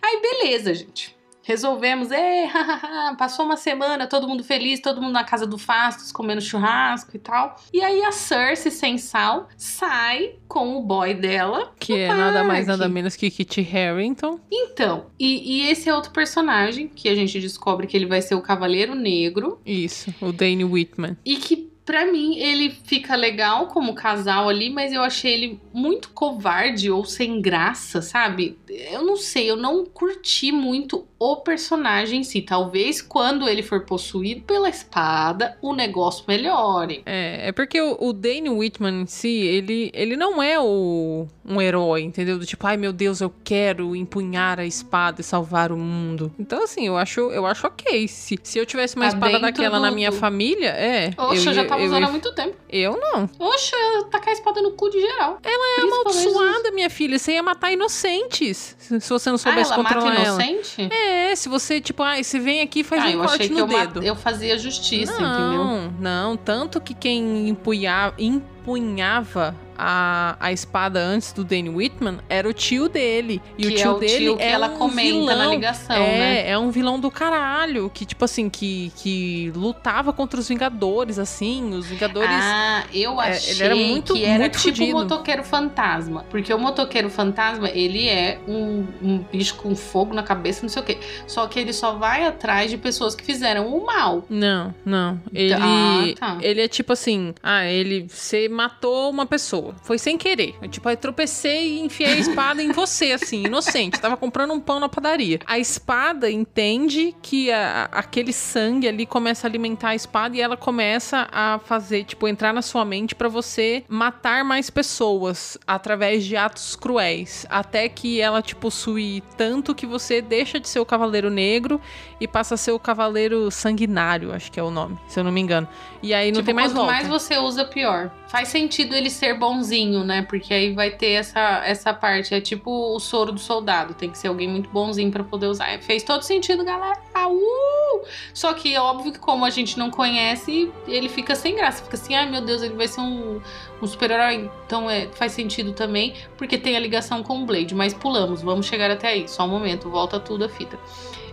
S3: Aí, beleza, gente. Resolvemos, é, passou uma semana, todo mundo feliz, todo mundo na casa do Fastos, comendo churrasco e tal. E aí a Cersei, sem sal, sai com o boy dela.
S4: Que é nada mais,
S3: parque.
S4: nada menos que Kit Harington.
S3: Então, e, e esse é outro personagem que a gente descobre que ele vai ser o Cavaleiro Negro.
S4: Isso, o Dane Whitman.
S3: E que, pra mim, ele fica legal como casal ali, mas eu achei ele muito covarde ou sem graça, sabe? Eu não sei, eu não curti muito o personagem em si. Talvez quando ele for possuído pela espada, o negócio melhore.
S4: É, é porque o, o Dane Whitman em si, ele, ele não é o, um herói, entendeu? Do tipo, ai meu Deus, eu quero empunhar a espada e salvar o mundo. Então, assim, eu acho, eu acho ok. Se, se eu tivesse uma
S3: Tá
S4: espada daquela
S3: do-
S4: na minha família, é.
S3: Oxe, eu, já
S4: ia-
S3: tava
S4: eu
S3: usando
S4: ia-
S3: há muito tempo.
S4: Eu não.
S3: Oxe, eu tacar a espada no cu de geral. Ela é
S4: Amaldiçoada, minha filha. Você ia matar inocentes. Se você não
S3: Ah,
S4: soubesse
S3: ela mata
S4: controlar ela.
S3: inocente?
S4: É, se você, tipo, ai, você vem aqui e faz
S3: ah,
S4: um
S3: eu
S4: corte no
S3: eu,
S4: dedo.
S3: eu fazia justiça, entendeu?
S4: Não, não. Tanto que quem empunha- empunhava a, a espada antes do Danny Whitman era o tio dele. E o
S3: que
S4: tio
S3: é o
S4: dele
S3: tio que
S4: é
S3: ela
S4: um
S3: comenta na
S4: vilão.
S3: ligação,
S4: é,
S3: né?
S4: é um vilão do caralho. Que, tipo assim, que, que lutava contra os Vingadores, assim. Os Vingadores.
S3: Ah, eu
S4: É,
S3: achei
S4: ele era muito-
S3: que era
S4: muito
S3: tipo o motoqueiro fantasma. Porque o motoqueiro fantasma, ele é um, um bicho com fogo na cabeça, não sei o quê. Só que ele só vai atrás de pessoas que fizeram o mal.
S4: Não, não. Ele,
S3: Ah, tá.
S4: ele é tipo assim: ah, ele. Você matou uma pessoa. Foi sem querer. Eu, tipo, aí tropecei e enfiei a espada em você, assim, inocente. Tava comprando um pão na padaria. A espada entende que a- a- aquele sangue ali começa a alimentar a espada e ela começa a fazer, tipo, entrar na sua mente pra você matar mais pessoas através de atos cruéis. Até que ela te possui tanto que você deixa de ser o cavaleiro negro e passa a ser o cavaleiro sanguinário, acho que é o nome, se eu não me engano. E aí não
S3: tipo,
S4: tem mais
S3: quanto
S4: volta.
S3: mais você usa, pior. Faz sentido ele ser bonzinho, né? Porque aí vai ter essa, essa parte. É tipo o soro do soldado. Tem que ser alguém muito bonzinho pra poder usar. Fez todo sentido, galera. Ah, uh! Só que é óbvio que como a gente não conhece, ele fica sem graça. Fica assim, ai meu Deus, ele vai ser um, um super-herói. Então é, faz sentido também, porque tem a ligação com o Blade. Mas pulamos, vamos chegar até aí. Só um momento, volta tudo a fita.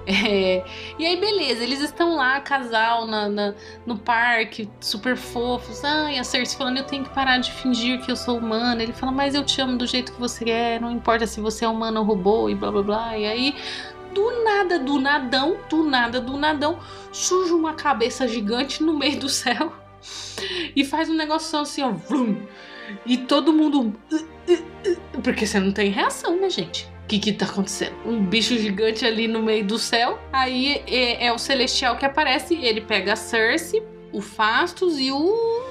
S3: É, e aí, beleza, eles estão lá, casal, na, na, no parque, super fofos. Ai, a Cersei falando, eu tenho que parar de fingir que eu sou humana. Ele fala, mas eu te amo do jeito que você é, não importa se você é humano ou robô, e blá blá blá. E aí, do nada, do nadão, do nada, do nadão, surge uma cabeça gigante no meio do céu e faz um negócio assim, ó, vrum, e todo mundo. Porque você não tem reação, né, gente? O que que tá acontecendo? Um bicho gigante ali no meio do céu. Aí é, é o Celestial que aparece. Ele pega a Cersei, o Fastos e o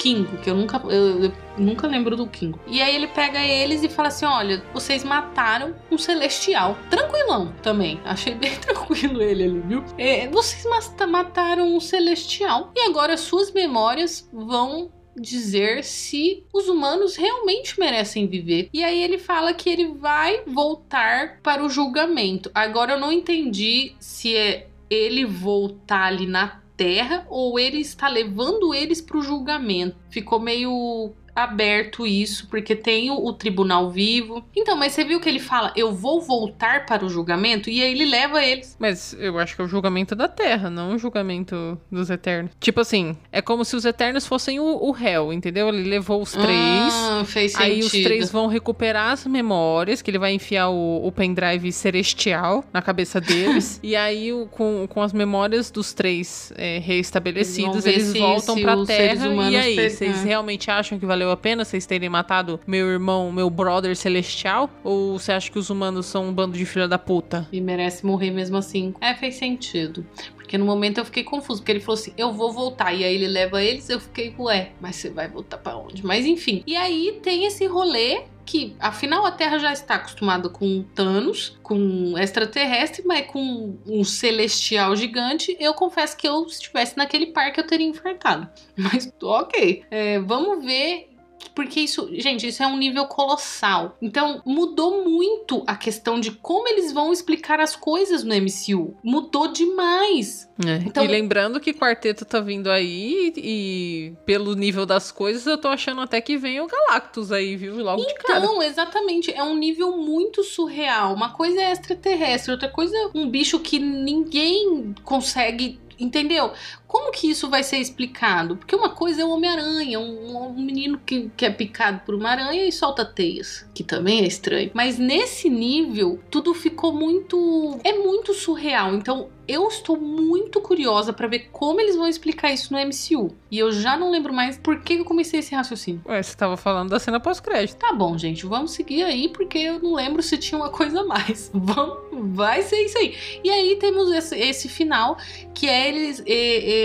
S3: Kingo, que eu nunca, eu, eu nunca lembro do Kingo. E aí ele pega eles e fala assim: olha, vocês mataram um celestial. Tranquilão também. Achei bem tranquilo ele ali, viu? É, vocês mataram um celestial. E agora suas memórias vão dizer se os humanos realmente merecem viver. E aí ele fala que ele vai voltar para o julgamento. Agora eu não entendi se é ele voltar ali na terra ou ele está levando eles para o julgamento. Ficou meio aberto isso, porque tem o, o, tribunal vivo. Então, mas você viu que ele fala, eu vou voltar para o julgamento? E aí ele leva eles.
S4: Mas eu acho que é o julgamento da Terra, não o julgamento dos Eternos. Tipo assim, é como se os Eternos fossem o, o réu, entendeu? Ele levou os três.
S3: Ah, fez sentido.
S4: Aí os três vão recuperar as memórias, que ele vai enfiar o, o pendrive celestial na cabeça deles. e aí, com, com as memórias dos três é, reestabelecidos, eles, eles voltam para a Terra. E aí, vocês realmente acham que valeu valeu a pena vocês terem matado meu irmão, meu brother celestial? Ou você acha que os humanos são um bando de filha da puta?
S3: E merece morrer mesmo assim. É, fez sentido. Porque no momento eu fiquei confuso, porque ele falou assim: eu vou voltar. E aí ele leva eles, eu fiquei, ué, mas você vai voltar para onde? Mas enfim. E aí tem esse rolê que, afinal, a Terra já está acostumada com Thanos, com extraterrestre, mas com um celestial gigante. Eu confesso que eu, se estivesse naquele parque, eu teria infartado. Mas ok. É, vamos ver porque isso, gente, isso é um nível colossal. Então, mudou muito a questão de como eles vão explicar as coisas no MCU. Mudou demais.
S4: É. Então, e lembrando que quarteto tá vindo aí e pelo nível das coisas, eu tô achando até que vem o Galactus aí, viu? Logo
S3: então,
S4: de cara.
S3: Então, exatamente, é um nível muito surreal. Uma coisa é extraterrestre, outra coisa é um bicho que ninguém consegue Entendeu? Como que isso vai ser explicado? Porque uma coisa é o Homem-Aranha, um, um, menino que, que é picado por uma aranha e solta teias, que também é estranho. Mas nesse nível, tudo ficou muito. É muito surreal. Então, eu estou muito curiosa para ver como eles vão explicar isso no MCU. E eu já não lembro mais por que eu comecei esse raciocínio.
S4: Ué, você tava falando da cena pós-crédito.
S3: Tá bom, gente, vamos seguir aí, porque eu não lembro se tinha uma coisa a mais. Vamos, vai ser isso aí. E aí temos esse, esse final, que é eles. É, é,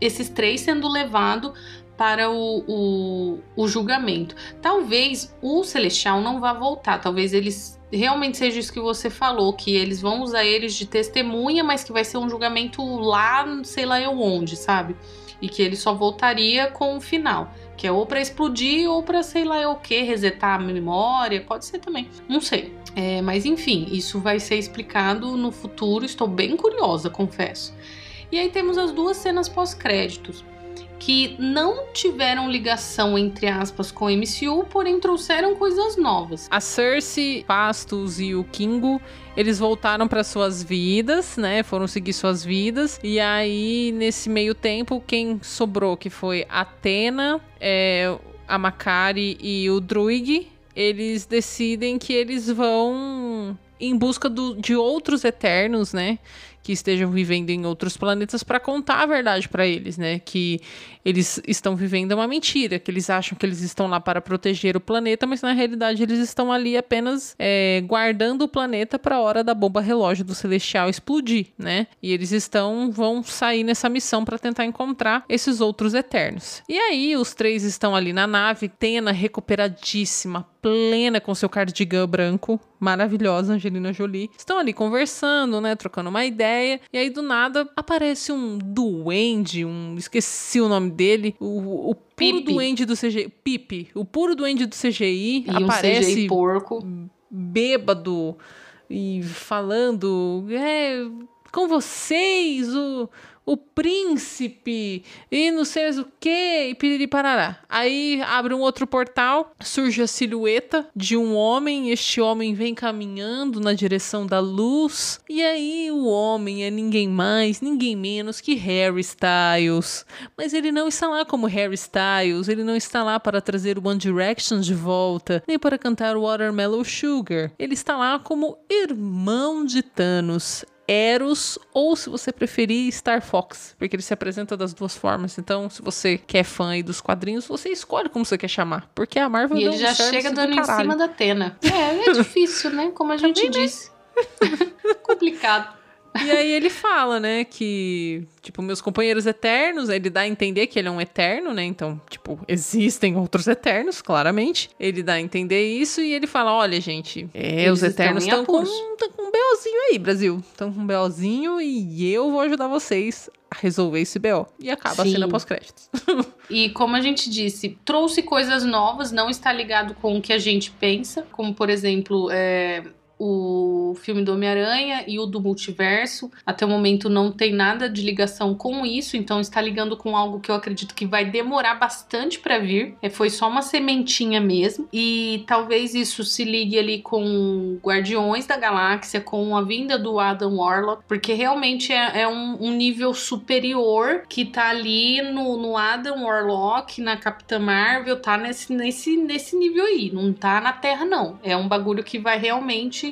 S3: esses três sendo levados para o, o, o, julgamento. Talvez o Celestial não vá voltar, talvez eles realmente seja isso que você falou, que eles vão usar eles de testemunha, mas que vai ser um julgamento lá, sei lá eu onde, sabe? E que ele só voltaria com o final, que é ou para explodir ou para sei lá eu o que, resetar a memória, pode ser também, não sei. É, mas enfim, isso vai ser explicado no futuro, estou bem curiosa, confesso. E aí temos as duas cenas pós-créditos que não tiveram ligação, entre aspas, com o MCU, porém trouxeram coisas novas.
S4: A Cersei, Pastos e o Kingo eles voltaram para suas vidas, né? Foram seguir suas vidas. E aí, nesse meio tempo, quem sobrou, que foi Atena, é, a Makari e o Druig, eles decidem que eles vão em busca do, de outros Eternos, né? Que estejam vivendo em outros planetas para contar a verdade para eles, né? Que eles estão vivendo uma mentira, que eles acham que eles estão lá para proteger o planeta, mas na realidade eles estão ali apenas é, guardando o planeta para a hora da bomba relógio do Celestial explodir, né? E eles estão vão sair nessa missão para tentar encontrar esses outros Eternos. E aí os três estão ali na nave, Tena recuperadíssima, plena com seu cardigan branco, maravilhosa, Angelina Jolie. Estão ali conversando, né, trocando uma ideia, e aí do nada aparece um duende, um esqueci o nome dele, o, o puro Pipe. duende do CGI, Pipe, o puro duende do CGI
S3: e
S4: aparece
S3: um CGI porco,
S4: bêbado e falando, é, com vocês, o o príncipe e não sei o que, e piriri parará. Aí abre um outro portal, surge a silhueta de um homem, este homem vem caminhando na direção da luz, e aí o homem é ninguém mais, ninguém menos que Harry Styles. Mas ele não está lá como Harry Styles, ele não está lá para trazer o One Direction de volta, nem para cantar Watermelon Sugar. Ele está lá como irmão de Thanos. Eros, ou se você preferir, Star Fox, porque ele se apresenta das duas formas. Então, se você quer fã aí dos quadrinhos, você escolhe como você quer chamar. Porque a Marvel
S3: E ele já chega
S4: do
S3: dando em cima da Atena. É, é difícil, né? Como a gente disse. Complicado.
S4: E aí ele fala, né, que, tipo, meus companheiros eternos, ele dá a entender que ele é um eterno, né? Então, tipo, existem outros eternos, claramente. Ele dá a entender isso e ele fala: olha, gente, é, os eternos
S3: estão
S4: com, tão com um BOzinho aí, Brasil. Estão com um BOzinho e eu vou ajudar vocês a resolver esse BO. E acaba a
S3: Sim.
S4: cena pós-créditos.
S3: E como a gente disse, trouxe coisas novas, não está ligado com o que a gente pensa, como por exemplo, é, o filme do Homem-Aranha e o do multiverso. Até o momento não tem nada de ligação com isso, então está ligando com algo que eu acredito que vai demorar bastante para vir. É, foi só uma sementinha mesmo. E talvez isso se ligue ali com Guardiões da Galáxia, com a vinda do Adam Warlock, porque realmente é, é um, um nível superior que tá ali no, no Adam Warlock, na Capitã Marvel, tá nesse, nesse, nesse nível aí. Não tá na Terra, não. É um bagulho que vai realmente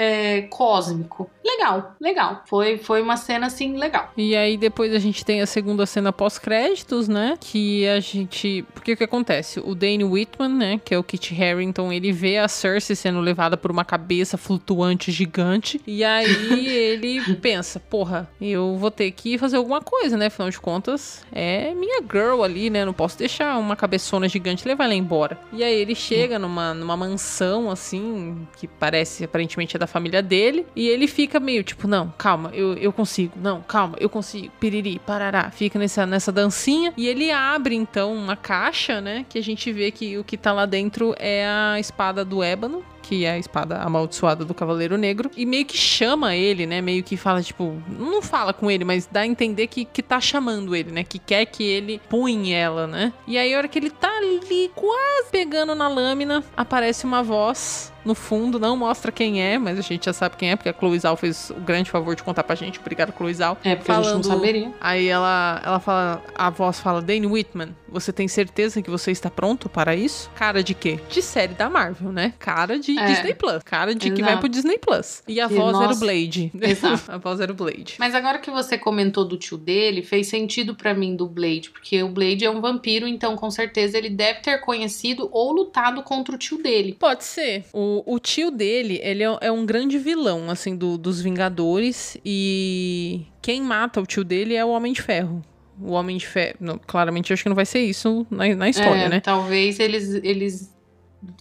S3: é, cósmico. Legal, legal. Foi, foi uma cena assim legal.
S4: E aí depois a gente tem a segunda cena pós-créditos, né? Que a gente. Porque o que acontece? O Dane Whitman, né? Que é o Kit Harington, ele vê a Cersei sendo levada por uma cabeça flutuante gigante. E aí ele pensa, porra, eu vou ter que fazer alguma coisa, né? Afinal de contas, é minha girl ali, né? Não posso deixar uma cabeçona gigante levar ela embora. E aí ele chega numa, numa mansão, assim, que parece aparentemente é da família dele. E ele fica meio tipo, não, calma, eu, eu consigo. Não, calma, eu consigo. Piriri, parará. Fica nessa, nessa dancinha. E ele abre, então, uma caixa, né? Que a gente vê que o que tá lá dentro é a espada do ébano. Que é a espada amaldiçoada do Cavaleiro Negro. E meio que chama ele, né? Meio que fala, tipo, não fala com ele, mas dá a entender que, que tá chamando ele, né? Que quer que ele punhe ela, né? E aí, a hora que ele tá ali, quase pegando na lâmina, aparece uma voz no fundo, não mostra quem é, mas a gente já sabe quem é, porque a Chloe fez o grande favor de contar pra gente. Obrigada, Chloe
S3: É, porque a gente não saberia.
S4: Aí ela, ela fala, a voz fala, Dane Whitman, você tem certeza que você está pronto para isso? Cara de quê? De série da Marvel, né? Cara de
S3: É.
S4: Disney Plus. Cara de que
S3: Exato.
S4: vai pro Disney Plus. E a
S3: E,
S4: voz era o
S3: nossa,
S4: Blade.
S3: exato.
S4: a voz era o Blade.
S3: Mas agora que você comentou do tio dele, fez sentido pra mim do Blade, porque o Blade é um vampiro, então com certeza ele deve ter conhecido ou lutado contra o tio dele.
S4: Pode ser. O, o tio dele, ele é, é um grande vilão, assim, do- dos Vingadores. E quem mata o tio dele é o Homem de Ferro. O Homem de Ferro. não, claramente, acho que não vai ser isso na, na história,
S3: É,
S4: né?
S3: Talvez eles, eles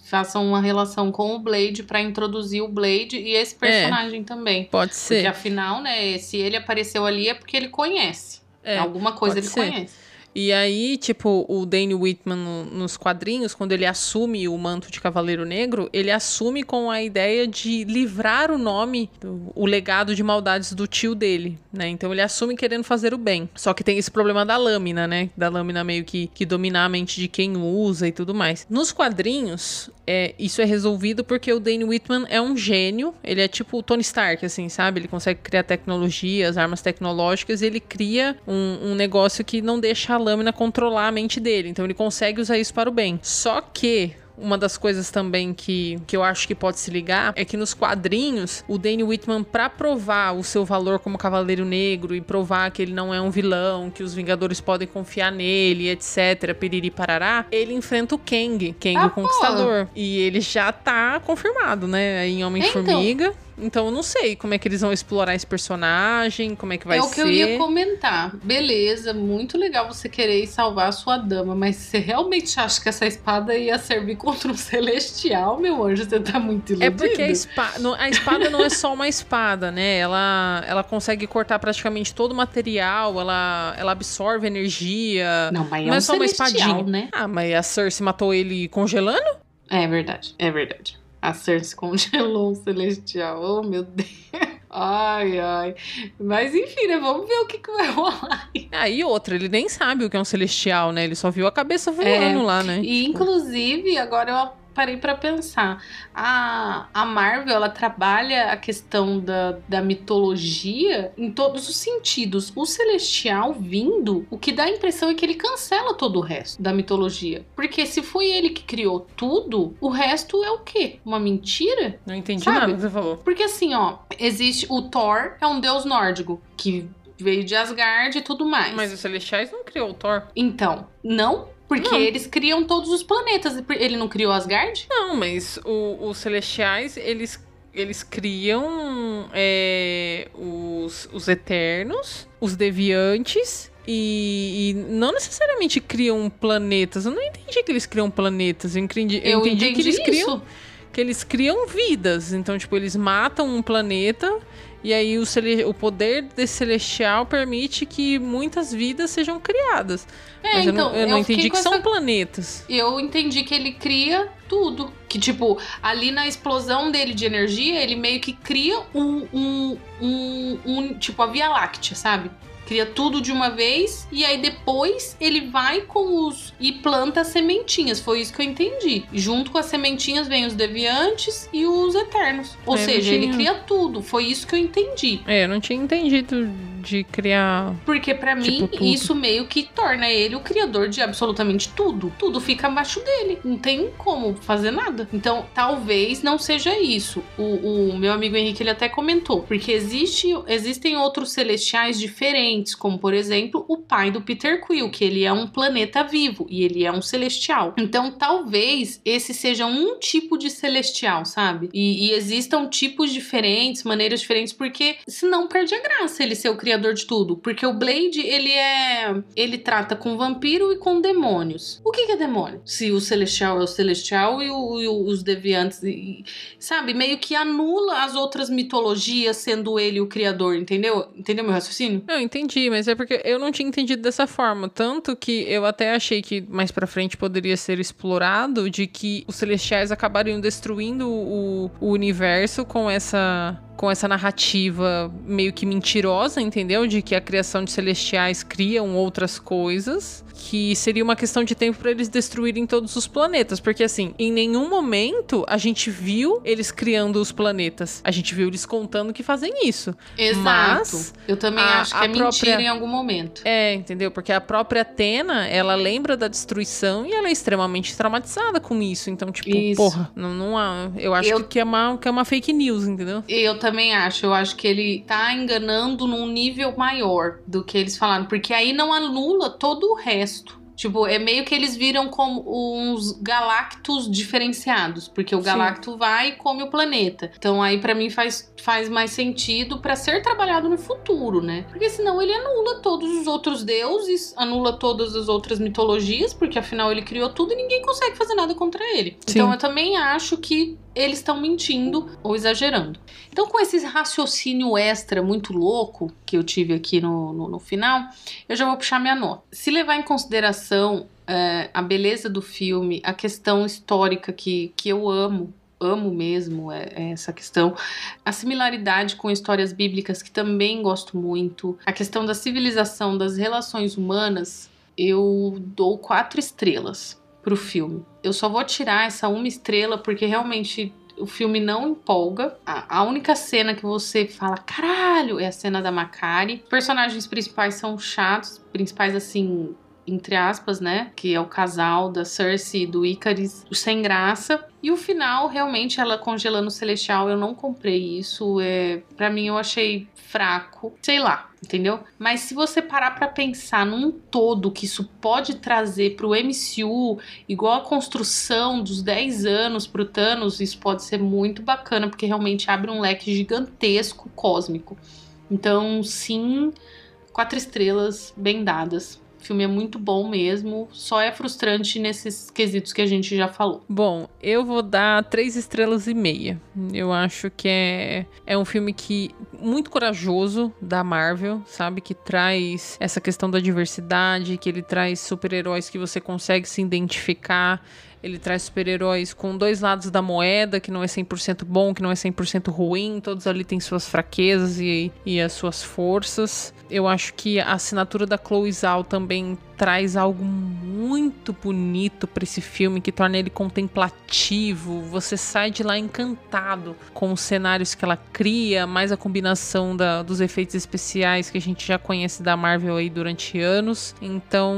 S3: façam uma relação com o Blade pra introduzir o Blade e esse personagem também.
S4: Pode
S3: Porque
S4: ser.
S3: afinal, né, se ele apareceu ali é porque ele conhece.
S4: É,
S3: Alguma coisa ele
S4: ser.
S3: conhece.
S4: E aí, tipo, o Dane Whitman no- nos quadrinhos, quando ele assume o manto de Cavaleiro Negro, ele assume com a ideia de livrar o nome, o legado de maldades do tio dele, né? Então ele assume querendo fazer o bem. Só que tem esse problema da lâmina, né? Da lâmina meio que, que dominar a mente de quem usa e tudo mais. Nos quadrinhos, é, isso é resolvido porque o Dane Whitman é um gênio. Ele é tipo o Tony Stark, assim, sabe? Ele consegue criar tecnologias, armas tecnológicas, e ele cria um, um negócio que não deixa lâmina controlar a mente dele. Então ele consegue usar isso para o bem. Só que uma das coisas também que, que eu acho que pode se ligar é que nos quadrinhos, o Dane Whitman, pra provar o seu valor como Cavaleiro Negro e provar que ele não é um vilão, que os Vingadores podem confiar nele, etc., piriri parará, ele enfrenta o Kang, Kang
S3: Ah,
S4: o Conquistador. E ele já tá confirmado, né, em Homem-Formiga. Então. Eu não sei como é que eles vão explorar esse personagem, como é que vai
S3: é
S4: ser.
S3: o que eu ia comentar. Beleza, muito legal você querer salvar a sua dama, mas você realmente acha que essa espada ia servir contra um celestial, meu anjo? Você tá muito iludido.
S4: É porque a, espa- a espada não é só uma espada, né? Ela, ela consegue cortar praticamente todo o material, ela, ela absorve energia.
S3: Não, mas é
S4: Não é
S3: um
S4: só uma espadinha.
S3: né?
S4: Ah, mas a Cersei matou ele congelando?
S3: É verdade, é verdade. A Cersei congelou o celestial. Oh, meu Deus. Ai, ai. Mas enfim, né? Vamos ver o que, que vai rolar.
S4: Aí outra, ele nem sabe o que é um celestial, né? Ele só viu a cabeça voando
S3: É,
S4: lá, né?
S3: E
S4: Tipo,
S3: inclusive, agora eu parei pra pensar. A, a Marvel, ela trabalha a questão da, da mitologia em todos os sentidos. O Celestial vindo, o que dá a impressão é que ele cancela todo o resto da mitologia. Porque se foi ele que criou tudo, o resto é o quê? Uma mentira?
S4: Não entendi
S3: sabe?
S4: nada que você falou.
S3: Porque assim, ó, existe o Thor, é um deus nórdico que veio de Asgard e tudo mais.
S4: Mas os celestiais não criou o Thor.
S3: Então, não, porque
S4: Não.
S3: eles criam todos os planetas. Ele não criou Asgard?
S4: Não, mas o- os celestiais, eles, eles criam é, os, os eternos, os deviantes. E, e não necessariamente criam planetas. Eu não entendi que eles criam planetas. Eu entendi, eu entendi que eles
S3: isso.
S4: criam que eles criam vidas. Então, tipo, eles matam um planeta e aí o, o poder desse celestial permite que muitas vidas sejam criadas.
S3: É,
S4: Mas eu
S3: então,
S4: não, eu não
S3: fiquei
S4: entendi que são
S3: essa-
S4: planetas.
S3: Eu entendi que ele cria tudo. Que, tipo, ali na explosão dele de energia, ele meio que cria um, um, um, um- tipo, a Via Láctea, sabe? Cria tudo de uma vez e aí depois ele vai com os. e planta as sementinhas. Foi isso que eu entendi. Junto com as sementinhas vem os deviantes e os eternos. Ou
S4: É,
S3: seja, ele cria tudo. Foi isso que eu entendi.
S4: É, eu não tinha entendido de criar.
S3: Porque pra
S4: Tipo,
S3: mim,
S4: tudo.
S3: isso meio que torna ele o criador de absolutamente tudo. Tudo fica abaixo dele. Não tem como fazer nada. Então, talvez não seja isso. O, o meu amigo Henrique, ele até comentou. Porque existe, existem outros celestiais diferentes, como, por exemplo, o pai do Peter Quill, que ele é um planeta vivo e ele é um celestial. Então, talvez esse seja um tipo de celestial, sabe? E, e existam tipos diferentes, maneiras diferentes, porque senão perde a graça ele ser o criador de tudo. Porque o Blade, ele é. Ele trata com vampiro e com demônios. O que, que é demônio? Se o celestial é o celestial e, o- e os deviantes. e- sabe? Meio que anula as outras mitologias, sendo ele o criador, entendeu? Entendeu meu raciocínio?
S4: Eu entendi, mas é porque eu não tinha entendido dessa forma. Tanto que eu até achei que mais pra frente poderia ser explorado de que os celestiais acabariam destruindo o, o universo com essa. Com essa narrativa meio que mentirosa, entendeu? De que a criação de celestiais criam outras coisas. Que seria uma questão de tempo pra eles destruírem todos os planetas. Porque, assim, em nenhum momento a gente viu eles criando os planetas. A gente viu eles contando que fazem isso.
S3: Exato.
S4: Mas
S3: Eu também
S4: a-
S3: acho que é mentira
S4: própria-
S3: em algum momento.
S4: É, entendeu? Porque a própria Atena, ela lembra da destruição e ela é extremamente traumatizada com isso. Então, tipo,
S3: Isso.
S4: porra, não, não há. Eu acho
S3: Eu-
S4: que, é uma, que é uma fake news, entendeu?
S3: Eu também acho. Eu acho que ele tá enganando num nível maior do que eles falaram. Porque aí não anula todo o resto. Tipo, é meio que eles viram como uns galactos diferenciados. Porque o
S4: Sim.
S3: galacto vai e come o planeta. Então aí pra mim faz, faz mais sentido pra ser trabalhado no futuro, né? Porque senão ele anula todos os outros deuses, anula todas as outras mitologias. Porque afinal ele criou tudo e ninguém consegue fazer nada contra ele.
S4: Sim.
S3: Então eu também acho que eles estão mentindo ou exagerando. Então, com esse raciocínio extra muito louco que eu tive aqui no, no, no final, eu já vou puxar minha nota. Se levar em consideração é, a beleza do filme, a questão histórica que, que eu amo, amo mesmo é, é essa questão, a similaridade com histórias bíblicas que também gosto muito, a questão da civilização, das relações humanas, eu dou quatro estrelas pro filme. Eu só vou tirar essa uma estrela porque realmente o filme não empolga. A, única cena que você fala, caralho, é a cena da Macari. Personagens principais são chatos, principais assim, entre aspas, né? Que é o casal da Cersei e do Icaris, sem graça. E o final, realmente, ela congelando o Celestial, eu não comprei isso. É, para mim, eu achei fraco. Sei lá, entendeu? Mas se você parar pra pensar num todo que isso pode trazer pro MCU, igual a construção dos 10 anos pro Thanos, isso pode ser muito bacana, porque realmente abre um leque gigantesco cósmico. Então, sim, quatro estrelas bem dadas. O filme é muito bom mesmo, só é frustrante nesses quesitos que a gente já falou.
S4: Bom, eu vou dar três estrelas e meia. Eu acho que é, é um filme que muito corajoso da Marvel, sabe? Que traz essa questão da diversidade, que ele traz super-heróis que você consegue se identificar. Ele traz super-heróis com dois lados da moeda, que não é 100% bom, que não é 100% ruim. Todos ali têm suas fraquezas e, e as suas forças. Eu acho que a assinatura da Chloe Zhao também traz algo muito bonito para esse filme que torna ele contemplativo. Você sai de lá encantado com os cenários que ela cria, mais a combinação da, dos efeitos especiais que a gente já conhece da Marvel aí durante anos. Então,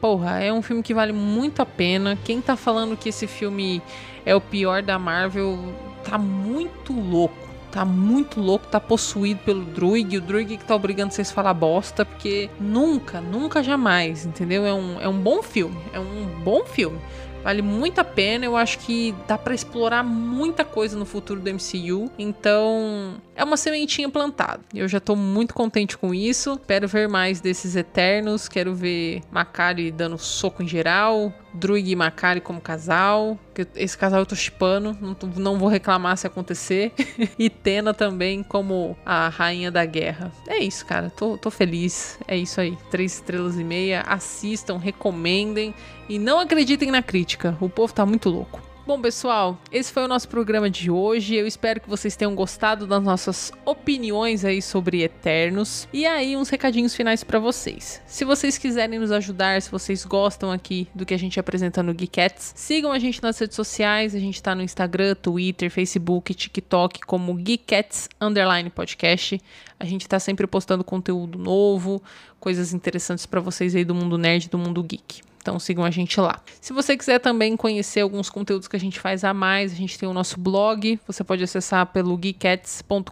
S4: porra, é um filme que vale muito a pena. Quem tá falando que esse filme é o pior da Marvel tá muito louco tá muito louco, tá possuído pelo Druig, o Druig que tá obrigando vocês a falar bosta, porque nunca, nunca jamais, entendeu? É um, é um bom filme, é um bom filme. Vale muito a pena, eu acho que dá para explorar muita coisa no futuro do MCU. Então, é uma sementinha plantada. Eu já tô muito contente com isso. Espero ver mais desses Eternos, quero ver Macari dando soco em geral, Druig e Macari como casal. Esse casal eu tô chipando, não, não vou reclamar se acontecer. e Tena também como a rainha da guerra. É isso, cara. Tô, tô feliz. É isso aí. Três estrelas e meia. Assistam, recomendem. E não acreditem na crítica. O povo tá muito louco. Bom, pessoal, esse foi o nosso programa de hoje. Eu espero que vocês tenham gostado das nossas opiniões aí sobre Eternos. E aí, uns recadinhos finais para vocês. Se vocês quiserem nos ajudar, se vocês gostam aqui do que a gente apresenta no Geekettes, sigam a gente nas redes sociais. A gente tá no Instagram, Twitter, Facebook, TikTok como Geekettes Underline Podcast. A gente tá sempre postando conteúdo novo, coisas interessantes para vocês aí do mundo nerd, do mundo geek. Então sigam a gente lá. Se você quiser também conhecer alguns conteúdos que a gente faz a mais, a gente tem o nosso blog, você pode acessar pelo geekets.com.br.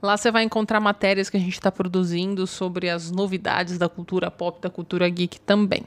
S4: Lá você vai encontrar matérias que a gente está produzindo sobre as novidades da cultura pop, da cultura geek também.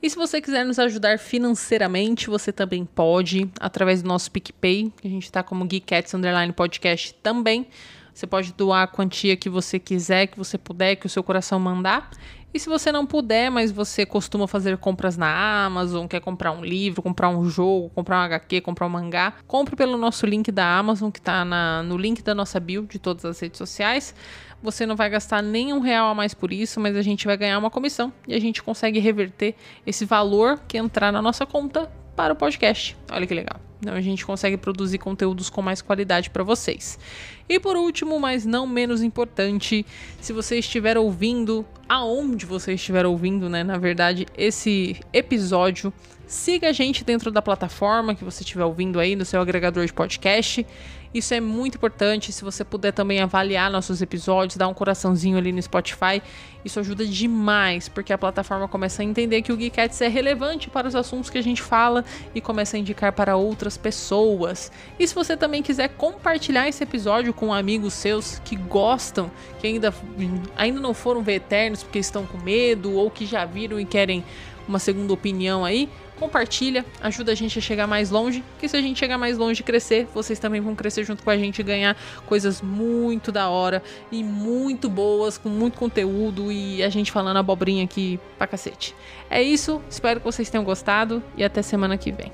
S4: E se você quiser nos ajudar financeiramente, você também pode, através do nosso PicPay, que a gente está como Geekettes Underline Podcast também. Você pode doar a quantia que você quiser, que você puder, que o seu coração mandar. E se você não puder, mas você costuma fazer compras na Amazon, quer comprar um livro, comprar um jogo, comprar um HQ, comprar um mangá, compre pelo nosso link da Amazon, que está no link da nossa bio de todas as redes sociais. Você não vai gastar nem um real a mais por isso, mas a gente vai ganhar uma comissão e a gente consegue reverter esse valor que entrar na nossa conta para o podcast. Olha que legal. Então a gente consegue produzir conteúdos com mais qualidade para vocês. E por último, mas não menos importante, se você estiver ouvindo, aonde você estiver ouvindo, né, na verdade, esse episódio, siga a gente dentro da plataforma que você estiver ouvindo aí no seu agregador de podcast. Isso é muito importante. Se você puder também avaliar nossos episódios, dar um coraçãozinho ali no Spotify, isso ajuda demais, porque a plataforma começa a entender que o Geekettes é relevante para os assuntos que a gente fala e começa a indicar para outras pessoas. E se você também quiser compartilhar esse episódio com amigos seus que gostam, que ainda, ainda não foram ver Eternos porque estão com medo ou que já viram e querem uma segunda opinião aí, compartilha, ajuda a gente a chegar mais longe, que se a gente chegar mais longe e crescer, vocês também vão crescer junto com a gente e ganhar coisas muito da hora e muito boas, com muito conteúdo e a gente falando abobrinha aqui pra cacete. É isso, espero que vocês tenham gostado e até semana que vem.